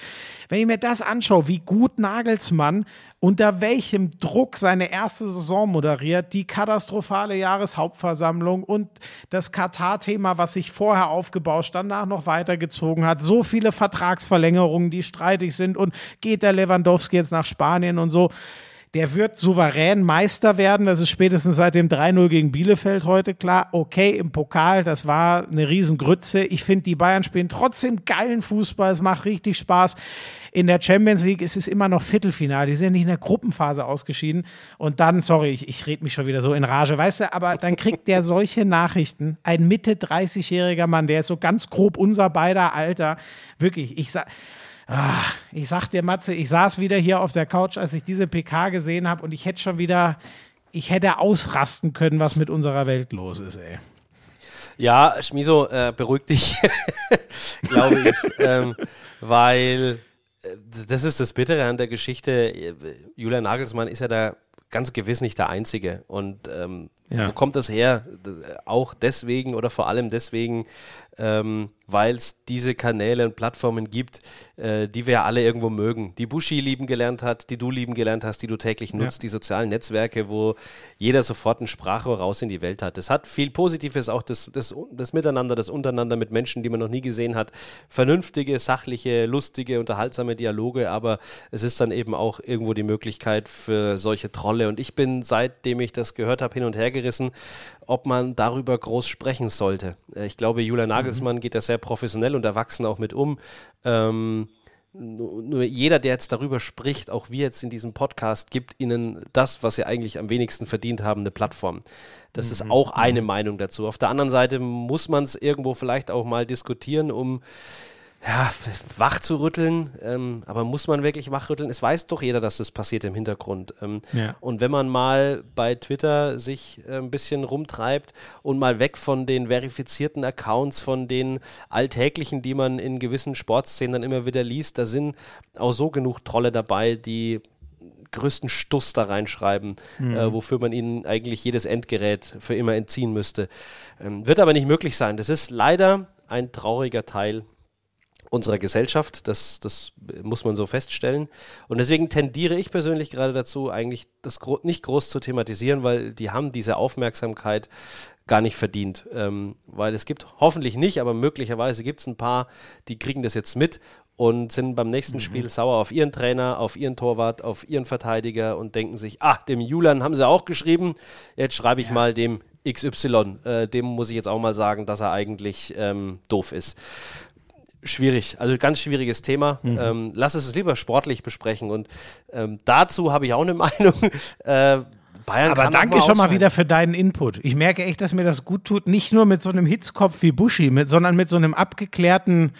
wenn ich mir das anschaue, wie gut Nagelsmann unter welchem Druck seine erste Saison moderiert, die katastrophale Jahreshauptversammlung und das Katar-Thema, was sich vorher aufgebaut, danach noch weitergezogen hat, so viele Vertragsverlängerungen, die streitig sind und geht der Lewandowski jetzt nach Spanien und so der wird souverän Meister werden. Das ist spätestens seit dem 3-0 gegen Bielefeld heute klar. Okay, im Pokal, das war eine Riesengrütze. Ich finde, die Bayern spielen trotzdem geilen Fußball. Es macht richtig Spaß. In der Champions League ist es immer noch Viertelfinale. Die sind nicht in der Gruppenphase ausgeschieden. Und dann, sorry, ich, ich rede mich schon wieder so in Rage, weißt du, aber dann kriegt der (laughs) solche Nachrichten. Ein Mitte 30-jähriger Mann, der ist so ganz grob unser beider Alter. Wirklich, ich sag. Ah, ich sag dir, Matze, ich saß wieder hier auf der Couch, als ich diese PK gesehen habe und ich hätte schon wieder, ich hätte ausrasten können, was mit unserer Welt los ist, ey. Ja, Schmiso, äh, beruhig dich, (laughs) glaube ich, ähm, weil äh, das ist das Bittere an der Geschichte. Julian Nagelsmann ist ja da ganz gewiss nicht der Einzige. Und ähm, Ja. wo kommt das her? D- Auch deswegen oder vor allem deswegen, ähm, weil es diese Kanäle und Plattformen gibt, äh, die wir alle irgendwo mögen. Die Buschi lieben gelernt hat, die du lieben gelernt hast, die du täglich nutzt, die sozialen Netzwerke, wo jeder sofort ein Sprachrohr raus in die Welt hat. Das hat viel Positives, auch das, das, das Miteinander, das Untereinander mit Menschen, die man noch nie gesehen hat. Vernünftige, sachliche, lustige, unterhaltsame Dialoge, aber es ist dann eben auch irgendwo die Möglichkeit für solche Trolle. Und ich bin, seitdem ich das gehört habe, hin und her gerissen, ob man darüber groß sprechen sollte. Äh, Ich glaube, Julian Nagelsmann geht da sehr professionell und erwachsen auch mit um. Ähm, nur nur jeder, der jetzt darüber spricht, auch wir jetzt in diesem Podcast, gibt ihnen das, was sie eigentlich am wenigsten verdient haben, eine Plattform. Das ist auch eine Meinung dazu. Auf der anderen Seite muss man es irgendwo vielleicht auch mal diskutieren, um ja, wach zu rütteln, ähm, aber muss man wirklich wachrütteln? Es weiß doch jeder, dass das passiert im Hintergrund. Ähm, Ja. Und wenn man mal bei Twitter sich äh, ein bisschen rumtreibt und mal weg von den verifizierten Accounts, von den alltäglichen, die man in gewissen Sportszenen dann immer wieder liest, da sind auch so genug Trolle dabei, die größten Stuss da reinschreiben, äh, wofür man ihnen eigentlich jedes Endgerät für immer entziehen müsste. Ähm, wird aber nicht möglich sein. Das ist leider ein trauriger Teil unserer Gesellschaft. Das, das muss man so feststellen. Und deswegen tendiere ich persönlich gerade dazu, eigentlich das gro nicht groß zu thematisieren, weil die haben diese Aufmerksamkeit gar nicht verdient. Ähm, weil es gibt hoffentlich nicht, aber möglicherweise gibt es ein paar, die kriegen das jetzt mit und sind beim nächsten Spiel sauer auf ihren Trainer, auf ihren Torwart, auf ihren Verteidiger und denken sich, ah, dem Julian haben sie auch geschrieben, jetzt schreibe ich mal dem XY. Äh, dem muss ich jetzt auch mal sagen, dass er eigentlich ähm, doof ist. Schwierig, also ganz schwieriges Thema. Ähm, lass es uns lieber sportlich besprechen. Und ähm, dazu habe ich auch eine (laughs) Meinung. Äh, Bayern Aber danke schon mal wieder für deinen Input. Ich merke echt, dass mir das gut tut, nicht nur mit so einem Hitzkopf wie Buschi, mit, sondern mit so einem abgeklärten,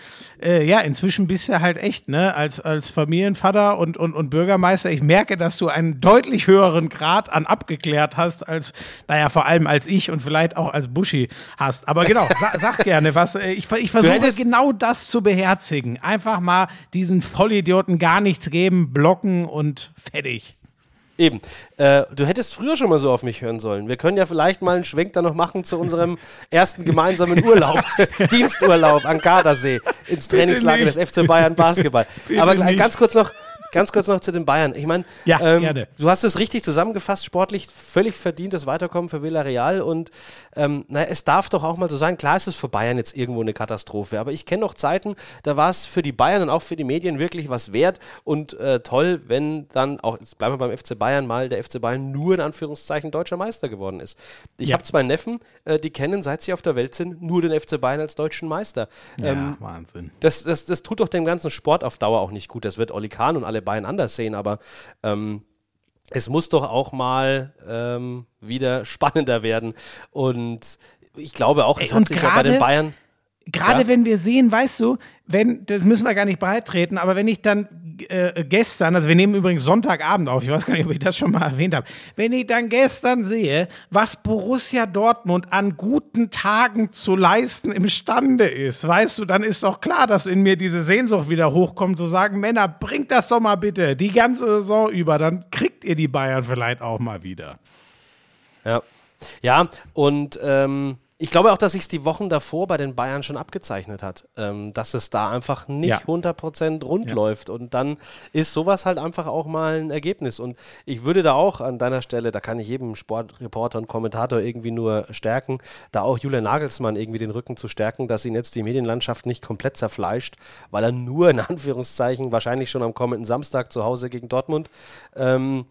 äh, ja, inzwischen bist du halt echt, ne, als, als Familienvater und, und, und Bürgermeister. Ich merke, dass du einen deutlich höheren Grad an abgeklärt hast, als, naja, vor allem als ich und vielleicht auch als Buschi hast. Aber genau, sag, (laughs) sag gerne was. Äh, Ich, ich versuche genau das zu beherzigen. Einfach mal diesen Vollidioten gar nichts geben, blocken und fertig. Eben. Äh, du hättest früher schon mal so auf mich hören sollen. Wir können ja vielleicht mal einen Schwenk da noch machen zu unserem (laughs) ersten gemeinsamen Urlaub. (laughs) Diensturlaub an Gardasee ins Trainingslager des. FC Bayern Basketball. Bitte Aber nicht. ganz kurz noch. Ganz kurz noch zu den Bayern. Ich meine, Ja, ähm, gerne. du hast es richtig zusammengefasst, sportlich völlig verdientes Weiterkommen für Villarreal und ähm, naja, es darf doch auch mal so sein, klar ist es für Bayern jetzt irgendwo eine Katastrophe, aber ich kenne noch Zeiten, da war es für die Bayern und auch für die Medien wirklich was wert und äh, toll, wenn dann auch, jetzt bleiben wir beim FC Bayern mal, der FC Bayern nur in Anführungszeichen deutscher Meister geworden ist. Ich Ja. habe zwei Neffen, äh, die kennen, seit sie auf der Welt sind, nur den FC Bayern als deutschen Meister. Ähm, ja, Wahnsinn. das, das, das tut doch dem ganzen Sport auf Dauer auch nicht gut. Das wird Oli Kahn und alle Bayern anders sehen, aber ähm, es muss doch auch mal ähm, wieder (laughs) spannender werden. Und ich glaube auch, es Ey, hat und sich ja bei den Bayern. Gerade Ja. wenn wir sehen, weißt du, wenn, das müssen wir gar nicht breitreten, aber wenn ich dann äh, gestern, also wir nehmen übrigens Sonntagabend auf, ich weiß gar nicht, ob ich das schon mal erwähnt habe, wenn ich dann gestern sehe, was Borussia Dortmund an guten Tagen zu leisten imstande ist, weißt du, dann ist doch klar, dass in mir diese Sehnsucht wieder hochkommt, zu sagen, Männer, bringt das doch mal bitte die ganze Saison über, dann kriegt ihr die Bayern vielleicht auch mal wieder. Ja, ja und ähm, ich glaube auch, dass sich die Wochen davor bei den Bayern schon abgezeichnet hat, ähm, dass es da einfach nicht Ja. 100% rund läuft. Und dann ist sowas halt einfach auch mal ein Ergebnis. Und ich würde da auch an deiner Stelle, da kann ich jedem Sportreporter und Kommentator irgendwie nur stärken, da auch Julian Nagelsmann irgendwie den Rücken zu stärken, dass ihn jetzt die Medienlandschaft nicht komplett zerfleischt, weil er nur in Anführungszeichen wahrscheinlich schon am kommenden Samstag zu Hause gegen Dortmund ähm,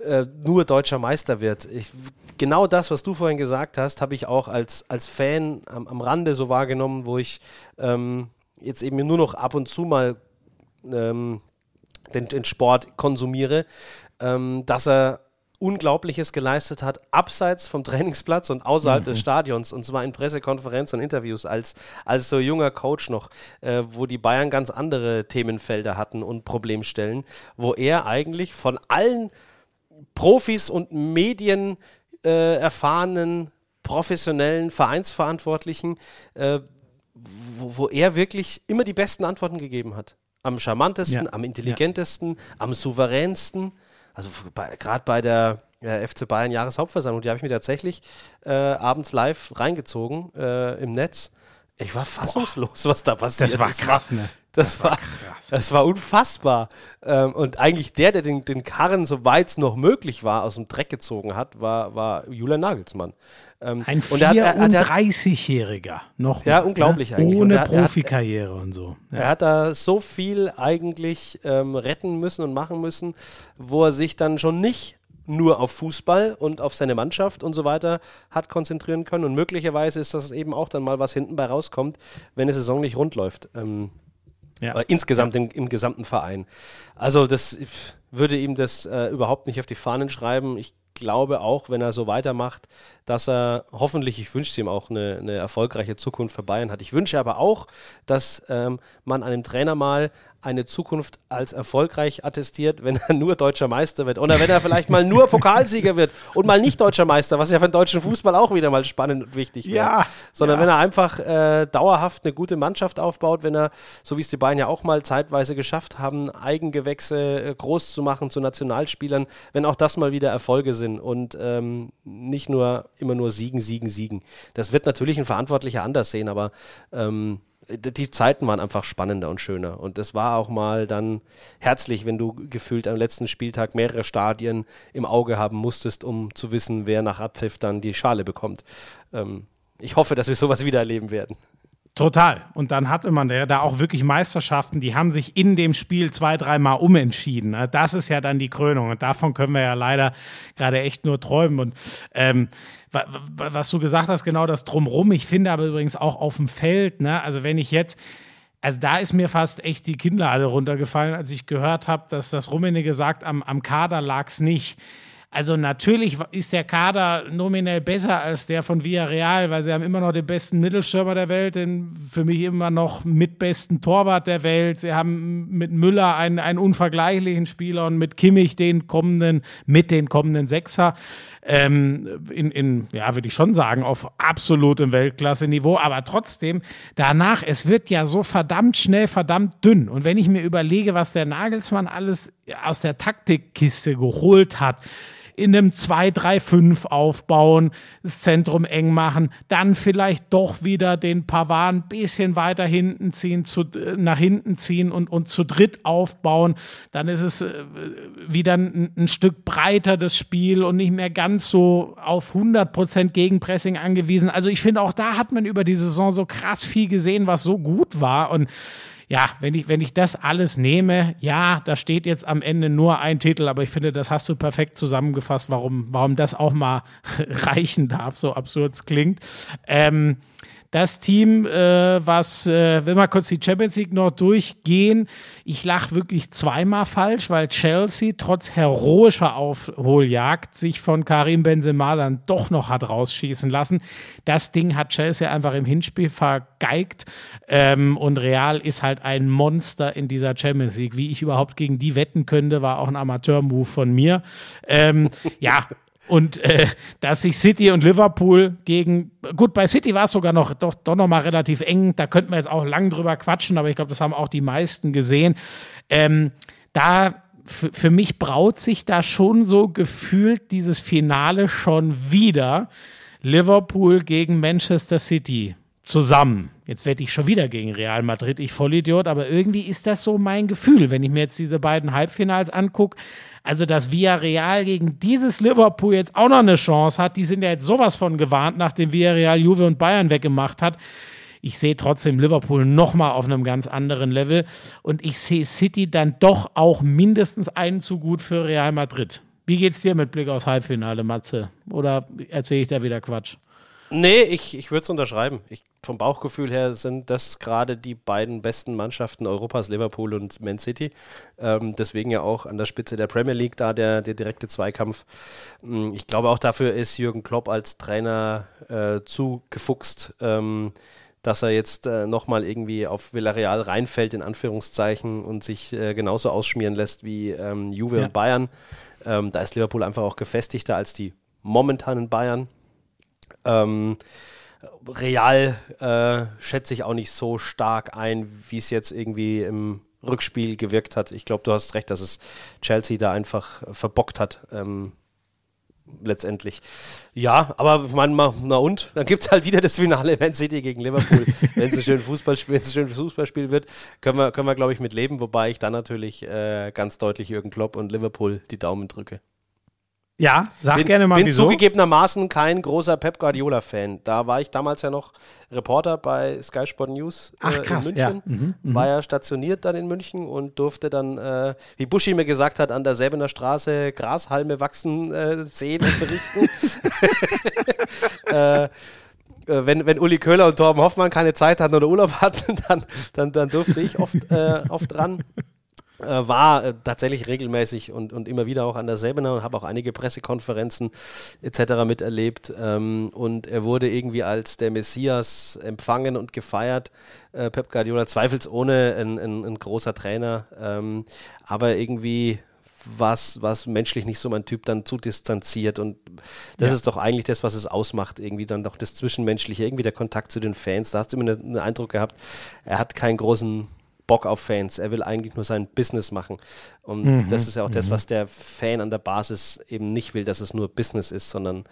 äh, nur deutscher Meister wird. Ich, genau das, was du vorhin gesagt hast, habe ich auch als, als Fan am, am Rande so wahrgenommen, wo ich ähm, jetzt eben nur noch ab und zu mal ähm, den, den Sport konsumiere, ähm, dass er Unglaubliches geleistet hat, abseits vom Trainingsplatz und außerhalb des Stadions, und zwar in Pressekonferenzen und Interviews, als, als so junger Coach noch, äh, wo die Bayern ganz andere Themenfelder hatten und Problemstellen, wo er eigentlich von allen Profis und Medien äh, erfahrenen, professionellen Vereinsverantwortlichen, äh, wo, wo er wirklich immer die besten Antworten gegeben hat. Am charmantesten, Ja. am intelligentesten, am souveränsten. Also bei- gerade bei der äh, FC Bayern Jahreshauptversammlung, die habe ich mir tatsächlich äh, abends live reingezogen äh, im Netz. Ich war fassungslos, was da passiert Das war krass, ne? Das, war, das war unfassbar. Ähm, und eigentlich der, der den, den Karren, soweit es noch möglich war, aus dem Dreck gezogen hat, war, war Julian Nagelsmann. Ähm, Ein und er hat, er, hat, er, hat- 34-Jähriger, noch Ja, mal, unglaublich ne? eigentlich. Ohne er er Profikarriere und so. Ja. er hat da so viel eigentlich ähm, retten müssen und machen müssen, wo er sich dann schon nicht nur auf Fußball und auf seine Mannschaft und so weiter hat konzentrieren können. Und möglicherweise ist das eben auch dann mal, was hinten bei rauskommt, wenn die Saison nicht rund läuft. Ähm, Ja. äh, insgesamt im, im gesamten Verein. Also das ich würde ihm das äh, überhaupt nicht auf die Fahnen schreiben. Ich glaube auch, wenn er so weitermacht, dass er hoffentlich, ich wünsche ihm auch eine, eine erfolgreiche Zukunft für Bayern hat. Ich wünsche aber auch, dass ähm, man einem Trainer mal eine Zukunft als erfolgreich attestiert, wenn er (laughs) nur deutscher Meister wird. Oder wenn er vielleicht mal nur Pokalsieger wird und mal nicht deutscher Meister, was ja für den deutschen Fußball auch wieder mal spannend und wichtig wäre. Ja, Sondern ja. wenn er einfach äh, dauerhaft eine gute Mannschaft aufbaut, wenn er, so wie es die Bayern ja auch mal zeitweise geschafft haben, Eigengewächse äh, groß zu machen zu Nationalspielern, wenn auch das mal wieder Erfolge sind und ähm, nicht nur immer nur siegen, siegen, siegen. Das wird natürlich ein Verantwortlicher anders sehen, aber ähm, die Zeiten waren einfach spannender und schöner. Und es war auch mal dann herzlich, wenn du gefühlt am letzten Spieltag mehrere Stadien im Auge haben musstest, um zu wissen, wer nach Abpfiff dann die Schale bekommt. Ähm, ich hoffe, dass wir sowas (laughs) wieder erleben werden. Total. Und dann hatte man ja da auch wirklich Meisterschaften, die haben sich in dem Spiel zwei, dreimal umentschieden. Ne? Das ist ja dann die Krönung. Und davon können wir ja leider gerade echt nur träumen. Und ähm, was du gesagt hast, genau das Drumrum. Ich finde aber übrigens auch auf dem Feld, ne? also wenn ich jetzt, also da ist mir fast echt die Kinnlade runtergefallen, als ich gehört habe, dass das Rummenigge sagt, am, am Kader lag es nicht. Also natürlich ist der Kader nominell besser als der von Villarreal, weil sie haben immer noch den besten Mittelstürmer der Welt, den für mich immer noch mitbesten Torwart der Welt. Sie haben mit Müller einen, einen unvergleichlichen Spieler und mit Kimmich den kommenden, mit den kommenden Sechser. Ähm, in, in, ja, würde ich schon sagen, auf absolutem Weltklasse-Niveau. Aber trotzdem, danach, es wird ja so verdammt schnell, verdammt dünn. Und wenn ich mir überlege, was der Nagelsmann alles aus der Taktikkiste geholt hat, in einem 2-3-5 aufbauen, das Zentrum eng machen, dann vielleicht doch wieder den Pavard ein bisschen weiter hinten ziehen, zu, äh, nach hinten ziehen und, und zu dritt aufbauen. Dann ist es äh, wieder ein, ein Stück breiter das Spiel und nicht mehr ganz so auf 100% Gegenpressing angewiesen. Also ich finde, auch da hat man über die Saison so krass viel gesehen, was so gut war und ja, wenn ich, wenn ich das alles nehme, ja, da steht jetzt am Ende nur ein Titel, aber ich finde, das hast du perfekt zusammengefasst, warum, warum das auch mal (laughs) reichen darf, so absurd es klingt. Ähm, das Team, äh, was, äh, wenn wir kurz die Champions League noch durchgehen, ich lache wirklich zweimal falsch, weil Chelsea trotz heroischer Aufholjagd sich von Karim Benzema dann doch noch hat rausschießen lassen. Das Ding hat Chelsea einfach im Hinspiel vergeigt ähm, und Real ist halt ein Monster in dieser Champions League. Wie ich überhaupt gegen die wetten könnte, war auch ein Amateur-Move von mir. Ähm, ja, und äh, dass sich City und Liverpool gegen, gut, bei City war es sogar noch, doch, doch noch mal relativ eng, da könnten wir jetzt auch lang drüber quatschen, aber ich glaube, das haben auch die meisten gesehen. Ähm, da für mich braut sich da schon so gefühlt dieses Finale schon wieder. Liverpool gegen Manchester City zusammen. Jetzt werde ich schon wieder gegen Real Madrid, ich Vollidiot, aber irgendwie ist das so mein Gefühl, wenn ich mir jetzt diese beiden Halbfinals angucke. Also, dass Villarreal gegen dieses Liverpool jetzt auch noch eine Chance hat, die sind ja jetzt sowas von gewarnt, nachdem Villarreal Juve und Bayern weggemacht hat. Ich sehe trotzdem Liverpool nochmal auf einem ganz anderen Level und ich sehe City dann doch auch mindestens einen zu gut für Real Madrid. Wie geht's dir mit Blick aufs Halbfinale, Matze? Oder erzähle ich da wieder Quatsch? Nee, ich, ich würde es unterschreiben. Ich, vom Bauchgefühl her sind das gerade die beiden besten Mannschaften Europas, Liverpool und Man City. Ähm, deswegen ja auch an der Spitze der Premier League da der, der direkte Zweikampf. Hm, ich glaube auch dafür ist Jürgen Klopp als Trainer äh, zu gefuchst. Ähm, dass er jetzt äh, nochmal irgendwie auf Villarreal reinfällt, in Anführungszeichen, und sich äh, genauso ausschmieren lässt wie ähm, Juve ja. und Bayern. Ähm, da ist Liverpool einfach auch gefestigter als die momentanen Bayern. Ähm, Real äh, schätze ich auch nicht so stark ein, wie es jetzt irgendwie im Rückspiel gewirkt hat. Ich glaube, du hast recht, dass es Chelsea da einfach verbockt hat. Ähm, letztendlich. Ja, aber man, na und? Dann gibt es halt wieder das Finale Man City gegen Liverpool. (laughs) wenn es ein schönes Fußballspiel, schön Fußballspiel wird, können wir, können wir glaube ich, mit leben, wobei ich dann natürlich äh, ganz deutlich Jürgen Klopp und Liverpool die Daumen drücke. Ja, sag bin, gerne mal bin wieso. zugegebenermaßen kein großer Pep Guardiola-Fan. Da war ich damals ja noch Reporter bei Sky Sport News äh, Ach, krass, in München. Ja. Mhm, mhm, war ja stationiert dann in München und durfte dann, äh, wie Buschi mir gesagt hat, an der Säbener Straße Grashalme wachsen äh, sehen und berichten. (laughs) (laughs) äh, äh, wenn, wenn Uli Köhler und Torben Hoffmann keine Zeit hatten oder Urlaub hatten, dann, dann, dann durfte ich oft, äh, oft ran äh, war äh, tatsächlich regelmäßig und, und immer wieder auch an der Säbener und habe auch einige Pressekonferenzen etc. miterlebt. Ähm, und er wurde irgendwie als der Messias empfangen und gefeiert. Äh, Pep Guardiola zweifelsohne ein, ein, ein großer Trainer, ähm, aber irgendwie was, was menschlich nicht so mein Typ dann zu distanziert und das ja. ist doch eigentlich das, was es ausmacht, irgendwie dann doch das Zwischenmenschliche, irgendwie der Kontakt zu den Fans. Da hast du immer den Eindruck gehabt, er hat keinen großen Bock auf Fans. Er will eigentlich nur sein Business machen. Und mhm, das ist ja auch das, mhm. was der Fan an der Basis eben nicht will, dass es nur Business ist, sondern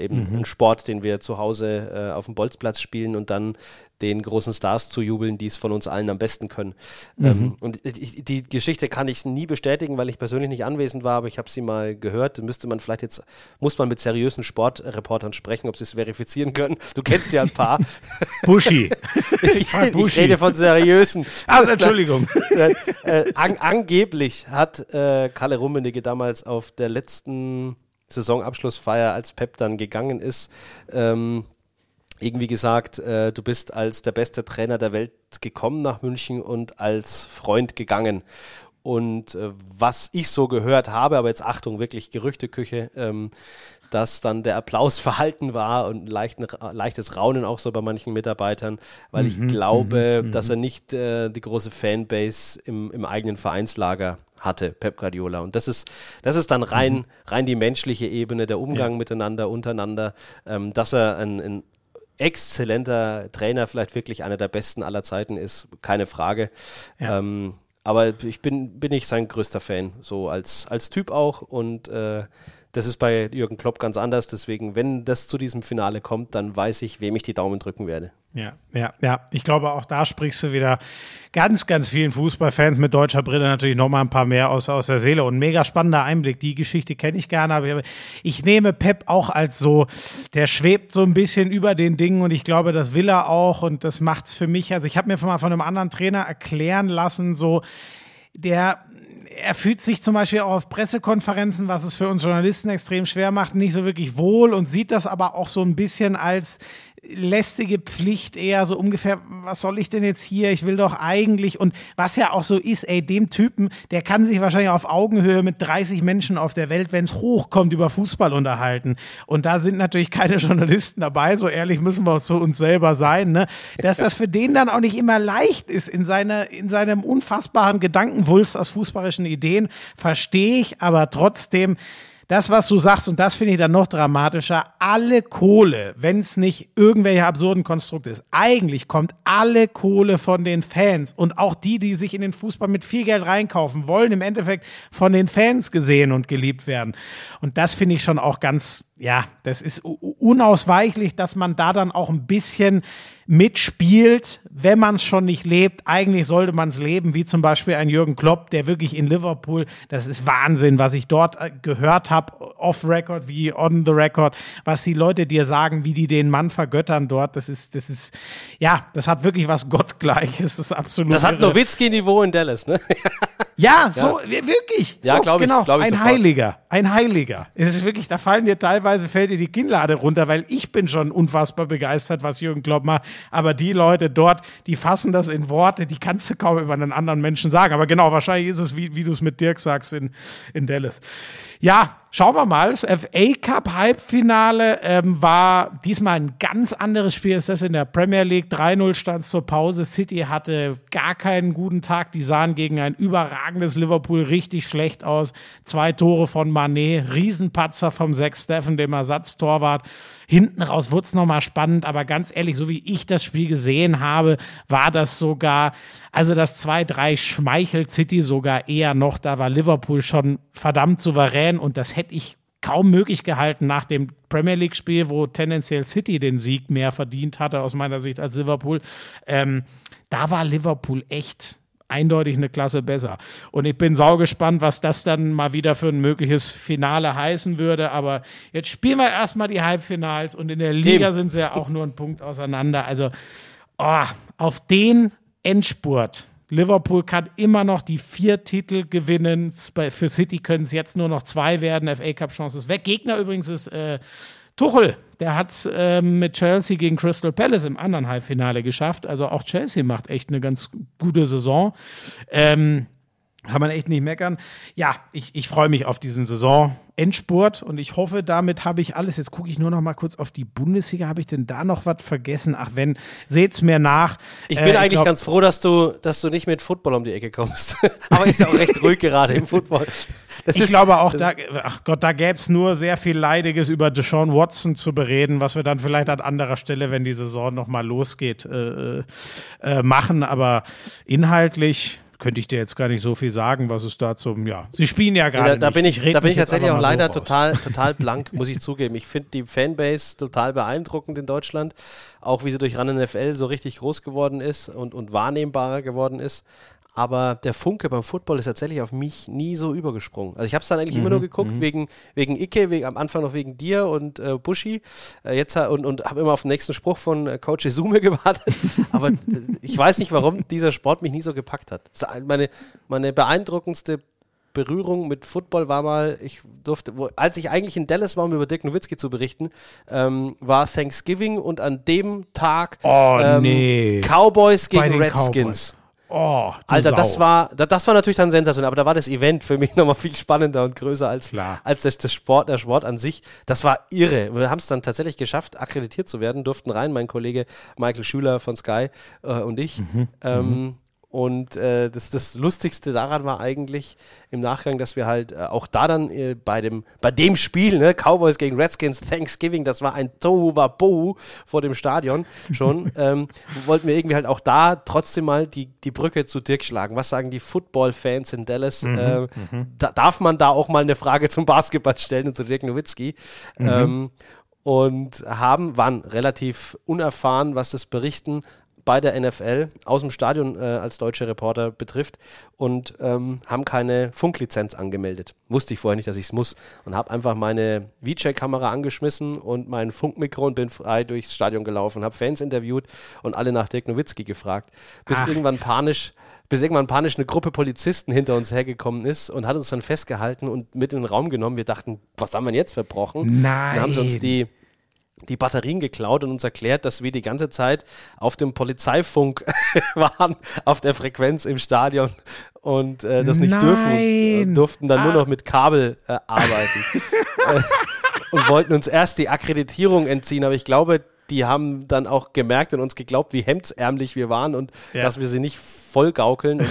eben mhm. ein Sport, den wir zu Hause äh, auf dem Bolzplatz spielen und dann den großen Stars zu jubeln, die es von uns allen am besten können. Ähm, und die, die Geschichte kann ich nie bestätigen, weil ich persönlich nicht anwesend war, aber ich habe sie mal gehört. Müsste man vielleicht jetzt, muss man mit seriösen Sportreportern sprechen, ob sie es verifizieren können. Du kennst ja ein paar. (laughs) Buschi. ich, Buschi. ich rede von seriösen. Also, Entschuldigung. äh, äh, an, angeblich hat äh, Kalle Rummenigge damals auf der letzten Saisonabschlussfeier, als Pep dann gegangen ist, ähm, irgendwie gesagt, äh, du bist als der beste Trainer der Welt gekommen nach München und als Freund gegangen. Und äh, was ich so gehört habe, aber jetzt Achtung, wirklich Gerüchteküche, ähm, dass dann der Applaus (laughs) verhalten war und ein leichten, leichtes Raunen auch so bei manchen Mitarbeitern, weil ich glaube, dass er nicht äh, die große Fanbase im, im eigenen Vereinslager hatte, Pep Guardiola. Und das ist, das ist dann rein, rein die menschliche Ebene, der Umgang miteinander, untereinander, ähm, dass er ein, ein exzellenter Trainer, vielleicht wirklich einer der besten aller Zeiten ist, keine Frage. Ja. Ähm, aber ich bin, bin ich sein größter Fan, so als, als Typ auch. Und äh, das ist bei Jürgen Klopp ganz anders. Deswegen, wenn das zu diesem Finale kommt, dann weiß ich, wem ich die Daumen drücken werde. Ja, ja, ja. Ich glaube, auch da sprichst du wieder ganz, ganz vielen Fußballfans mit deutscher Brille natürlich nochmal ein paar mehr aus, aus der Seele. Und mega spannender Einblick. Die Geschichte kenne ich gerne, aber ich nehme Pep auch als so, der schwebt so ein bisschen über den Dingen und ich glaube, das will er auch und das macht's für mich. Also ich habe mir mal von einem anderen Trainer erklären lassen, so, der er fühlt sich zum Beispiel auch auf Pressekonferenzen, was es für uns Journalisten extrem schwer macht, nicht so wirklich wohl und sieht das aber auch so ein bisschen als lästige Pflicht eher so ungefähr, was soll ich denn jetzt hier? Ich will doch eigentlich und was ja auch so ist, ey, dem Typen, der kann sich wahrscheinlich auf Augenhöhe mit 30 Menschen auf der Welt, wenn es hochkommt, über Fußball unterhalten. Und da sind natürlich keine (laughs) Journalisten dabei, so ehrlich müssen wir zu uns selber sein, ne? Dass das für den dann auch nicht immer leicht ist in seiner, in seinem unfassbaren Gedankenwulst aus fußballerischen Ideen, verstehe ich, aber trotzdem, das, was du sagst, und das finde ich dann noch dramatischer, alle Kohle, wenn es nicht irgendwelche absurden Konstrukte ist, eigentlich kommt alle Kohle von den Fans und auch die, die sich in den Fußball mit viel Geld reinkaufen, wollen im Endeffekt von den Fans gesehen und geliebt werden. Und das finde ich schon auch ganz, ja, das ist unausweichlich, dass man da dann auch ein bisschen mitspielt, wenn man es schon nicht lebt. Eigentlich sollte man es leben, wie zum Beispiel ein Jürgen Klopp, der wirklich in Liverpool, das ist Wahnsinn, was ich dort äh, gehört habe, off-Record wie on the record, was die Leute dir sagen, wie die den Mann vergöttern dort. Das ist, das ist, ja, das hat wirklich was Gottgleiches. Das ist absolut. Das hat. Nowitzki-Niveau in Dallas, ne? (laughs) Ja, so, wirklich. Ja, so, glaub ich, genau. glaub ich ein sofort. Heiliger, ein Heiliger. Es ist wirklich, da fallen dir teilweise, fällt dir die Kinnlade runter, weil ich bin schon unfassbar begeistert, was Jürgen Klopp macht. Aber die Leute dort, die fassen das in Worte, die kannst du kaum über einen anderen Menschen sagen. Aber genau, wahrscheinlich ist es, wie, wie du es mit Dirk sagst, in, in Dallas. Ja, schauen wir mal. Das FA Cup Halbfinale ähm, war diesmal ein ganz anderes Spiel als das in der Premier League. 3-0 stand zur Pause. City hatte gar keinen guten Tag. Die sahen gegen ein überragendes Liverpool richtig schlecht aus. Zwei Tore von Manet, Riesenpatzer vom Sechs Steffen, dem Ersatztorwart. Hinten raus wurde es nochmal spannend, aber ganz ehrlich, so wie ich das Spiel gesehen habe, war das sogar, also das 2-3 schmeichelt City sogar eher noch. Da war Liverpool schon verdammt souverän und das hätte ich kaum möglich gehalten nach dem Premier League-Spiel, wo tendenziell City den Sieg mehr verdient hatte, aus meiner Sicht, als Liverpool. Ähm, da war Liverpool echt eindeutig eine Klasse besser. Und ich bin saugespannt, was das dann mal wieder für ein mögliches Finale heißen würde. Aber jetzt spielen wir erstmal die Halbfinals und in der Liga Eben. sind sie ja auch nur ein Punkt auseinander. Also oh, auf den Endspurt. Liverpool kann immer noch die vier Titel gewinnen. Für City können es jetzt nur noch zwei werden. FA Cup Chance ist weg. Gegner übrigens ist äh, Tuchel. Der hat es ähm, mit Chelsea gegen Crystal Palace im anderen Halbfinale geschafft. Also auch Chelsea macht echt eine ganz gute Saison. Ähm, kann man echt nicht meckern. Ja, ich, ich freue mich auf diesen Saison-Endspurt und ich hoffe, damit habe ich alles. Jetzt gucke ich nur noch mal kurz auf die Bundesliga. Habe ich denn da noch was vergessen? Ach, wenn, seht's mir nach. Ich Äh, bin eigentlich glaub- ganz froh, dass du, dass du nicht mit Football um die Ecke kommst. (laughs) Aber ist ja auch recht ruhig gerade im Football. Das Ich ist- glaube auch, da, ach Gott, da gäbe es nur sehr viel Leidiges über Deshaun Watson zu bereden, was wir dann vielleicht an anderer Stelle, wenn die Saison nochmal losgeht, äh, äh, machen. Aber inhaltlich könnte ich dir jetzt gar nicht so viel sagen, was es da zum, ja, sie spielen ja gerade. Da, da nicht. bin ich, da bin ich tatsächlich auch so leider raus. total, (laughs) total blank, muss ich zugeben. Ich finde die Fanbase total beeindruckend in Deutschland, auch wie sie durch Run NFL so richtig groß geworden ist und, und wahrnehmbarer geworden ist. Aber der Funke beim Football ist tatsächlich auf mich nie so übergesprungen. Also ich habe es dann eigentlich immer Mhm, nur geguckt wegen, wegen Icke, wegen, am Anfang noch wegen dir und äh, Buschi äh, jetzt, und, und habe immer auf den nächsten Spruch von äh, Coach Izume (laughs) gewartet. Aber ich weiß nicht, warum dieser Sport mich nie so gepackt hat. Meine, meine beeindruckendste Berührung mit Football war mal, ich durfte, wo, als ich eigentlich in Dallas war, um über Dirk Nowitzki zu berichten, ähm, war Thanksgiving und an dem Tag Oh, ähm, nee. Cowboys gegen Redskins. Oh, Alter, das Sau. war, da- das war natürlich dann sensationell, aber da war das Event für mich (laughs) nochmal viel spannender und größer als, Klar. als das, das Sport, der Sport an sich. Das war irre. Wir haben es dann tatsächlich geschafft, akkreditiert zu werden, durften rein, mein Kollege Michael Schüler von Sky äh, und ich. Mhm. Ähm, und äh, das, das Lustigste daran war eigentlich im Nachgang, dass wir halt äh, auch da dann äh, bei, dem, bei dem Spiel, ne, Cowboys gegen Redskins, Thanksgiving, das war ein Tohuwabohu vor dem Stadion schon, (laughs) ähm, wollten wir irgendwie halt auch da trotzdem mal die, die Brücke zu Dirk schlagen. Was sagen die Football-Fans in Dallas? äh, da, darf man da auch mal eine Frage zum Basketball stellen und zu Dirk Nowitzki? Ähm, und haben, waren relativ unerfahren, was das Berichten bei der NFL aus dem Stadion äh, als deutsche Reporter betrifft und ähm, haben keine Funklizenz angemeldet. Wusste ich vorher nicht, dass ich es muss und habe einfach meine VJ-Kamera angeschmissen und mein Funkmikro und bin frei durchs Stadion gelaufen, habe Fans interviewt und alle nach Dirk Nowitzki gefragt, bis Ach. irgendwann panisch bis irgendwann panisch eine Gruppe Polizisten hinter uns hergekommen ist und hat uns dann festgehalten und mit in den Raum genommen. Wir dachten, was haben wir denn jetzt verbrochen? Nein. Dann haben sie uns die die Batterien geklaut und uns erklärt, dass wir die ganze Zeit auf dem Polizeifunk (laughs) waren, auf der Frequenz im Stadion und äh, das nicht dürfen, äh, Nein. durften dann nur Ah. noch mit Kabel äh, arbeiten (laughs) äh, und wollten uns erst die Akkreditierung entziehen, aber ich glaube, die haben dann auch gemerkt und uns geglaubt, wie hemdsärmlich wir waren und Ja. dass wir sie nicht vollgaukeln und,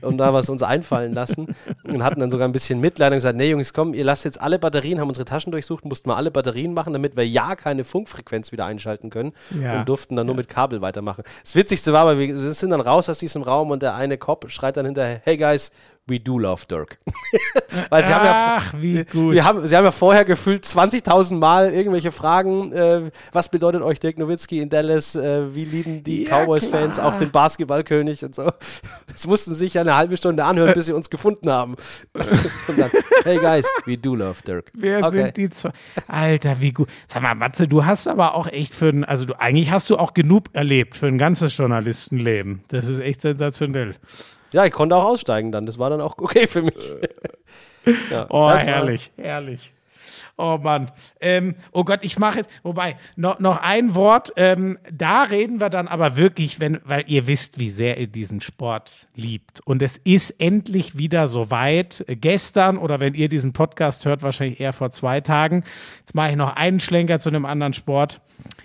und, und da was uns einfallen lassen und hatten dann sogar ein bisschen Mitleid und gesagt, nee Jungs, komm, ihr lasst jetzt alle Batterien, haben unsere Taschen durchsucht, mussten mal alle Batterien machen, damit wir ja keine Funkfrequenz wieder einschalten können Ja. und durften dann nur mit Kabel weitermachen. Das Witzigste war aber, wir sind dann raus aus diesem Raum und der eine Cop schreit dann hinterher, hey guys, we do love Dirk. (laughs) Weil sie haben ja Ach, wie gut. wir haben, sie haben ja vorher gefühlt 20.000 Mal irgendwelche Fragen. Äh, was bedeutet euch Dirk Nowitzki in Dallas? Äh, wie lieben die Ja, Cowboys-Fans auch den Basketballkönig und so? Das mussten sie sich ja eine halbe Stunde anhören, bis sie uns gefunden haben. (laughs) dann, hey guys, we do love Dirk. Wer Okay. sind die zwei? Alter, wie gut. Sag mal, Matze, du hast aber auch echt für ein, also du, eigentlich hast du auch genug erlebt für ein ganzes Journalistenleben. Das ist echt sensationell. Ja, ich konnte auch aussteigen dann. Das war dann auch (laughs) okay für mich. (laughs) ja, Oh, das war- herrlich, herrlich. Oh Mann. Ähm, oh Gott, ich mache jetzt, wobei, noch, noch ein Wort. Ähm, da reden wir dann aber wirklich, wenn, weil ihr wisst, wie sehr ihr diesen Sport liebt. Und es ist endlich wieder soweit. Gestern oder wenn ihr diesen Podcast hört, wahrscheinlich eher vor zwei Tagen. Jetzt mache ich noch einen Schlenker zu einem anderen Sport.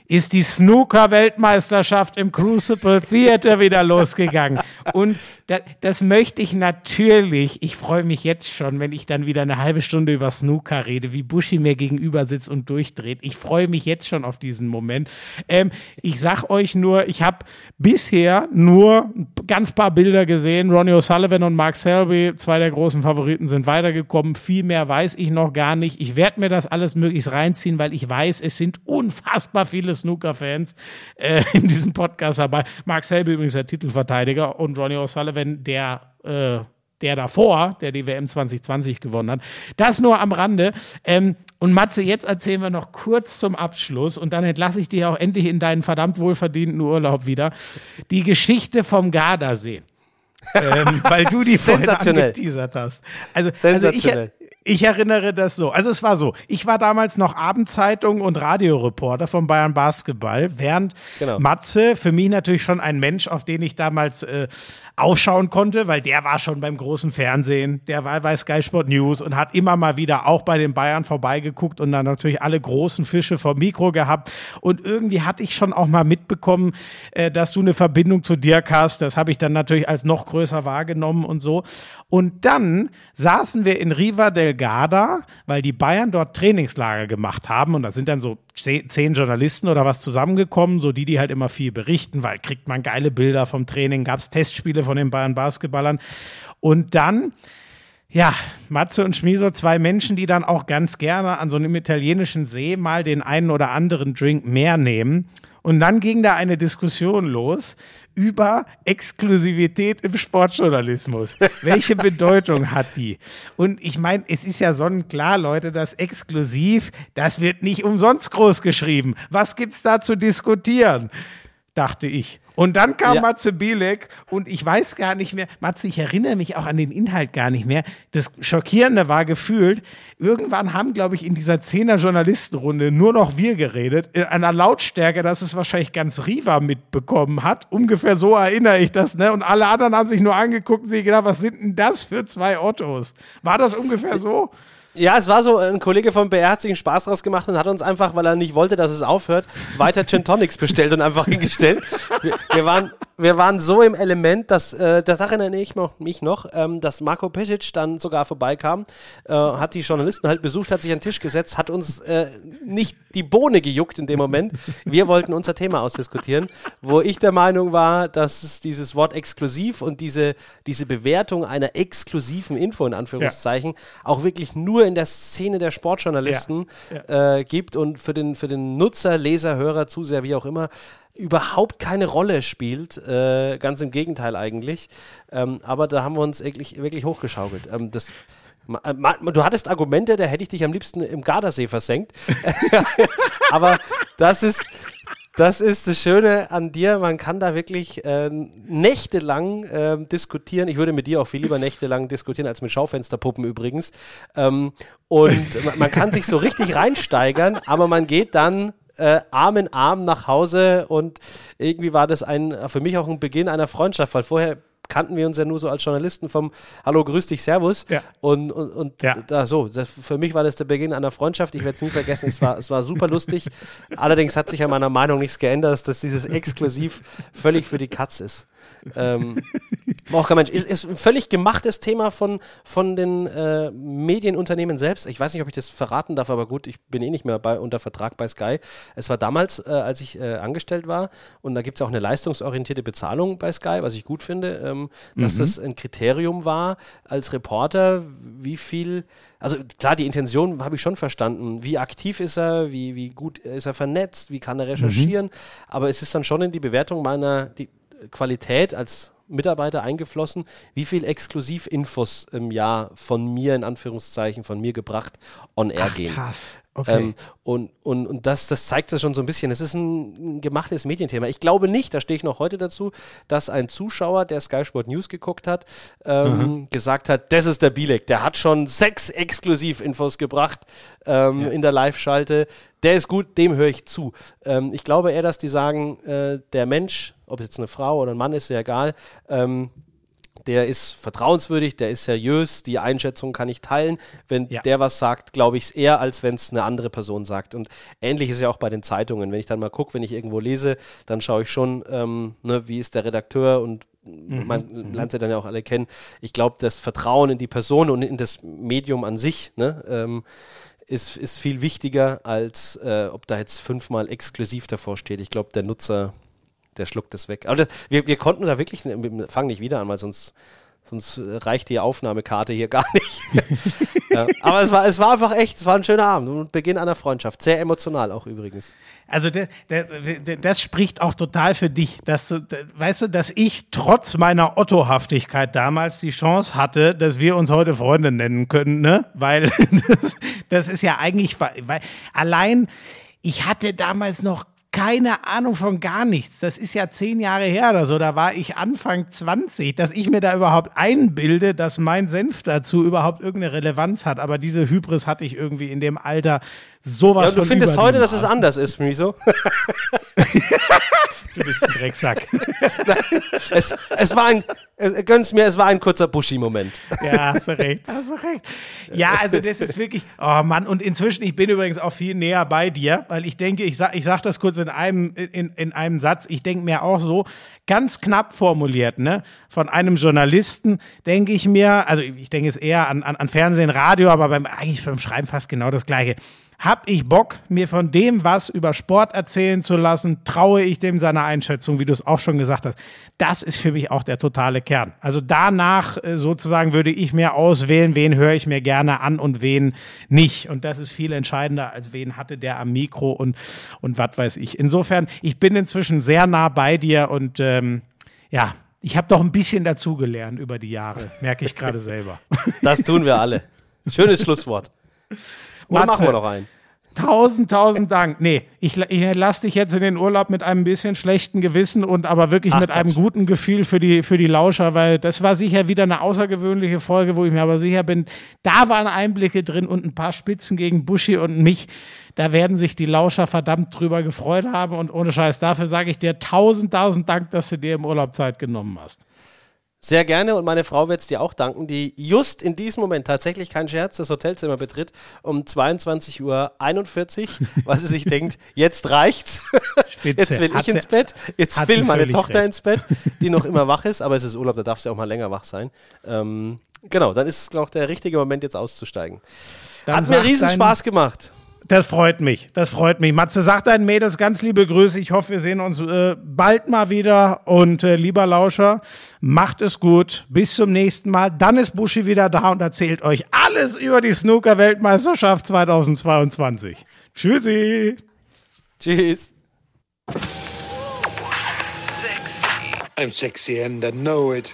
Ist die Snooker-Weltmeisterschaft im Crucible Theater wieder losgegangen. Und da, das möchte ich natürlich, ich freue mich jetzt schon, wenn ich dann wieder eine halbe Stunde über Snooker rede, wie Buschi mir gegenüber sitzt und durchdreht. Ich freue mich jetzt schon auf diesen Moment. Ähm, ich sag euch nur, ich habe bisher nur ganz paar Bilder gesehen. Ronnie O'Sullivan und Mark Selby, zwei der großen Favoriten, sind weitergekommen. Viel mehr weiß ich noch gar nicht. Ich werde mir das alles möglichst reinziehen, weil ich weiß, es sind unfassbar viele Snooker-Fans äh, in diesem Podcast dabei. Mark Selby übrigens der Titelverteidiger und Ronnie O'Sullivan der äh, der davor, der die WM 2020 gewonnen hat. Das nur am Rande. Ähm, und Matze, jetzt erzählen wir noch kurz zum Abschluss und dann entlasse ich dich auch endlich in deinen verdammt wohlverdienten Urlaub wieder. Die Geschichte vom Gardasee. (laughs) ähm, weil du die vorhin Sensationell. angeteasert hast. Also, Sensationell. Also ich, ich erinnere das so. Also es war so, ich war damals noch Abendzeitung und Radioreporter von Bayern Basketball, während Genau. Matze für mich natürlich schon ein Mensch, auf den ich damals äh, aufschauen konnte, weil der war schon beim großen Fernsehen, der war bei Sky Sport News und hat immer mal wieder auch bei den Bayern vorbeigeguckt und dann natürlich alle großen Fische vom Mikro gehabt. Und irgendwie hatte ich schon auch mal mitbekommen, äh, dass du eine Verbindung zu Dirk hast. Das habe ich dann natürlich als noch größer wahrgenommen und so. Und dann saßen wir in Riva del Garda, weil die Bayern dort Trainingslager gemacht haben und da sind dann so zehn Journalisten oder was zusammengekommen, so die, die halt immer viel berichten, weil kriegt man geile Bilder vom Training, gab es Testspiele von den Bayern Basketballern und dann ja, Matze und Schmieso, zwei Menschen, die dann auch ganz gerne an so einem italienischen See mal den einen oder anderen Drink mehr nehmen. Und dann ging da eine Diskussion los über Exklusivität im Sportjournalismus. Welche (laughs) Bedeutung hat die? Und ich meine, es ist ja sonnenklar, Leute, das exklusiv, das wird nicht umsonst groß geschrieben. Was gibt's da zu diskutieren? dachte ich. Und dann kam Ja. Matze Bielek und ich weiß gar nicht mehr, Matze, ich erinnere mich auch an den Inhalt gar nicht mehr. Das Schockierende war gefühlt, irgendwann haben, glaube ich, in dieser Zehner Journalistenrunde nur noch wir geredet, in einer Lautstärke, dass es wahrscheinlich ganz Riva mitbekommen hat. Ungefähr so erinnere ich das, ne? Und alle anderen haben sich nur angeguckt und sich gedacht, was sind denn das für zwei Ottos? War das ungefähr so? Ja, es war so, ein Kollege vom BR hat sich einen Spaß draus gemacht und hat uns einfach, weil er nicht wollte, dass es aufhört, weiter Gin Tonics bestellt und einfach hingestellt. Wir, wir, waren, wir waren so im Element, dass, äh, das erinnere ich mich noch, ähm, dass Marco Pesic dann sogar vorbeikam, äh, hat die Journalisten halt besucht, hat sich an den Tisch gesetzt, hat uns äh, nicht die Bohne gejuckt in dem Moment. Wir wollten unser Thema ausdiskutieren, wo ich der Meinung war, dass es dieses Wort exklusiv und diese, diese Bewertung einer exklusiven Info in Anführungszeichen auch wirklich nur in der Szene der Sportjournalisten Äh, gibt und für den, für den Nutzer, Leser, Hörer, Zuseher, wie auch immer, überhaupt keine Rolle spielt. Äh, ganz im Gegenteil eigentlich. Ähm, aber da haben wir uns wirklich, wirklich hochgeschaukelt. Ähm, das, ma, du hattest Argumente, da hätte ich dich am liebsten im Gardasee versenkt. (laughs) aber das ist, das ist das Schöne an dir. Man kann da wirklich äh, nächtelang ähm, diskutieren. Ich würde mit dir auch viel lieber nächtelang diskutieren als mit Schaufensterpuppen übrigens. Ähm, und man- man kann sich so richtig reinsteigern, aber man geht dann äh, Arm in Arm nach Hause und irgendwie war das ein, für mich auch ein Beginn einer Freundschaft, weil vorher kannten wir uns ja nur so als Journalisten vom Hallo, grüß dich, Servus. Ja. Und, und, und Ja. da so, das, für mich war das der Beginn einer Freundschaft. Ich werde es nie vergessen. Es war, es war super lustig. Allerdings hat sich an meiner Meinung nichts geändert, dass dieses Exklusiv völlig für die Katz ist. Ähm, aber auch kein Mensch. Ist, ist ein völlig gemachtes Thema von, von den äh, Medienunternehmen selbst. Ich weiß nicht, ob ich das verraten darf, aber gut, ich bin eh nicht mehr bei, unter Vertrag bei Sky. Es war damals, äh, als ich äh, angestellt war, und da gibt es auch eine leistungsorientierte Bezahlung bei Sky, was ich gut finde, ähm, dass das ein Kriterium war als Reporter, wie viel, also klar, die Intention habe ich schon verstanden. Wie aktiv ist er, wie, wie gut ist er vernetzt, wie kann er recherchieren, aber es ist dann schon in die Bewertung meiner die Qualität als Mitarbeiter eingeflossen, wie viel Exklusivinfos im Jahr von mir, in Anführungszeichen, von mir gebracht on air gehen. Krass. Okay. Ähm, und und, und das, das zeigt es schon so ein bisschen. Es ist ein, ein gemachtes Medienthema. Ich glaube nicht, da stehe ich noch heute dazu, dass ein Zuschauer, der Sky Sport News geguckt hat, ähm, gesagt hat, das ist der Bielek, der hat schon sechs Exklusivinfos gebracht ähm, in der Live-Schalte. Der ist gut, dem höre ich zu. Ähm, ich glaube eher, dass die sagen, äh, der Mensch, ob es jetzt eine Frau oder ein Mann ist, ja egal, ähm, der ist vertrauenswürdig, der ist seriös, die Einschätzung kann ich teilen. Wenn Ja. der was sagt, glaube ich es eher, als wenn es eine andere Person sagt. Und ähnlich ist ja auch bei den Zeitungen. Wenn ich dann mal gucke, wenn ich irgendwo lese, dann schaue ich schon, ähm, ne, wie ist der Redakteur und man lernt sie dann ja auch alle kennen. Ich glaube, das Vertrauen in die Person und in das Medium an sich, ne, ähm, ist, ist viel wichtiger, als äh, ob da jetzt fünfmal exklusiv davor steht. Ich glaube, der Nutzer, der schluckt das weg. Aber das, wir, wir konnten da wirklich, wir fangen nicht wieder an, weil sonst, sonst äh, reicht die Aufnahmekarte hier (laughs) gar nicht. ja, aber es war, es war einfach echt, es war ein schöner Abend und Beginn einer Freundschaft. Sehr emotional auch übrigens. Also der, der, der, das spricht auch total für dich, dass du, weißt du, dass ich trotz meiner Ottohaftigkeit damals die Chance hatte, dass wir uns heute Freunde nennen können, ne? Weil (laughs) das, das ist ja eigentlich, weil allein ich hatte damals noch keine Ahnung von gar nichts. Das ist ja zehn Jahre her oder so. Da war ich Anfang 20, dass ich mir da überhaupt einbilde, dass mein Senf dazu überhaupt irgendeine Relevanz hat. Aber diese Hybris hatte ich irgendwie in dem Alter sowas Ja, du findest heute, dass es anders ist, Miso? (laughs) Du bist ein Drecksack. (laughs) es, es, war ein, gönn's mir, es war ein kurzer Buschi-Moment. Ja, hast du recht, (laughs) hast du recht. Ja, also das ist wirklich, oh Mann, und inzwischen, ich bin übrigens auch viel näher bei dir, weil ich denke, ich sag, ich sag das kurz in einem, in, in einem Satz, ich denke mir auch so, ganz knapp formuliert, ne, von einem Journalisten, denke ich mir, also ich denke es eher an, an, an Fernsehen, Radio, aber beim, eigentlich beim Schreiben fast genau das Gleiche. Hab ich Bock, mir von dem was über Sport erzählen zu lassen? Traue ich dem seiner Einschätzung, wie du es auch schon gesagt hast? Das ist für mich auch der totale Kern. Also danach äh, sozusagen würde ich mir auswählen, wen höre ich mir gerne an und wen nicht. Und das ist viel entscheidender, als wen hatte der am Mikro und, und was weiß ich. Insofern, ich bin inzwischen sehr nah bei dir und ähm, ja, ich habe doch ein bisschen dazugelernt über die Jahre, merke ich gerade (laughs) selber. Das tun wir alle. Schönes Schlusswort. (laughs) Oder Matze. machen wir noch einen? Tausend, tausend Dank. Nee, ich, ich lasse dich jetzt in den Urlaub mit einem bisschen schlechten Gewissen und aber wirklich Ach mit einem Gott. guten Gefühl für die, für die Lauscher, weil das war sicher wieder eine außergewöhnliche Folge, wo ich mir aber sicher bin, da waren Einblicke drin und ein paar Spitzen gegen Buschi und mich. Da werden sich die Lauscher verdammt drüber gefreut haben und ohne Scheiß, dafür sage ich dir tausend, tausend Dank, dass du dir im Urlaub Zeit genommen hast. Sehr gerne und meine Frau wird es dir auch danken, die just in diesem Moment tatsächlich kein Scherz das Hotelzimmer betritt um 22.41 Uhr, (laughs) weil sie sich denkt, jetzt reicht's. Spitze. Jetzt will Hat ich ins Bett, jetzt will meine Tochter recht. ins Bett, die noch immer wach ist, aber es ist Urlaub, da darf sie auch mal länger wach sein. Ähm, genau, dann ist es, glaube ich, der richtige Moment, jetzt auszusteigen. Dann Hat mir riesen Spaß gemacht. Das freut mich, das freut mich. Matze, sag deinen Mädels ganz liebe Grüße. Ich hoffe, wir sehen uns äh, bald mal wieder. Und äh, lieber Lauscher, macht es gut. Bis zum nächsten Mal. Dann ist Buschi wieder da und erzählt euch alles über die Snooker-Weltmeisterschaft 2022. Tschüssi. Tschüss. I'm sexy and I know it.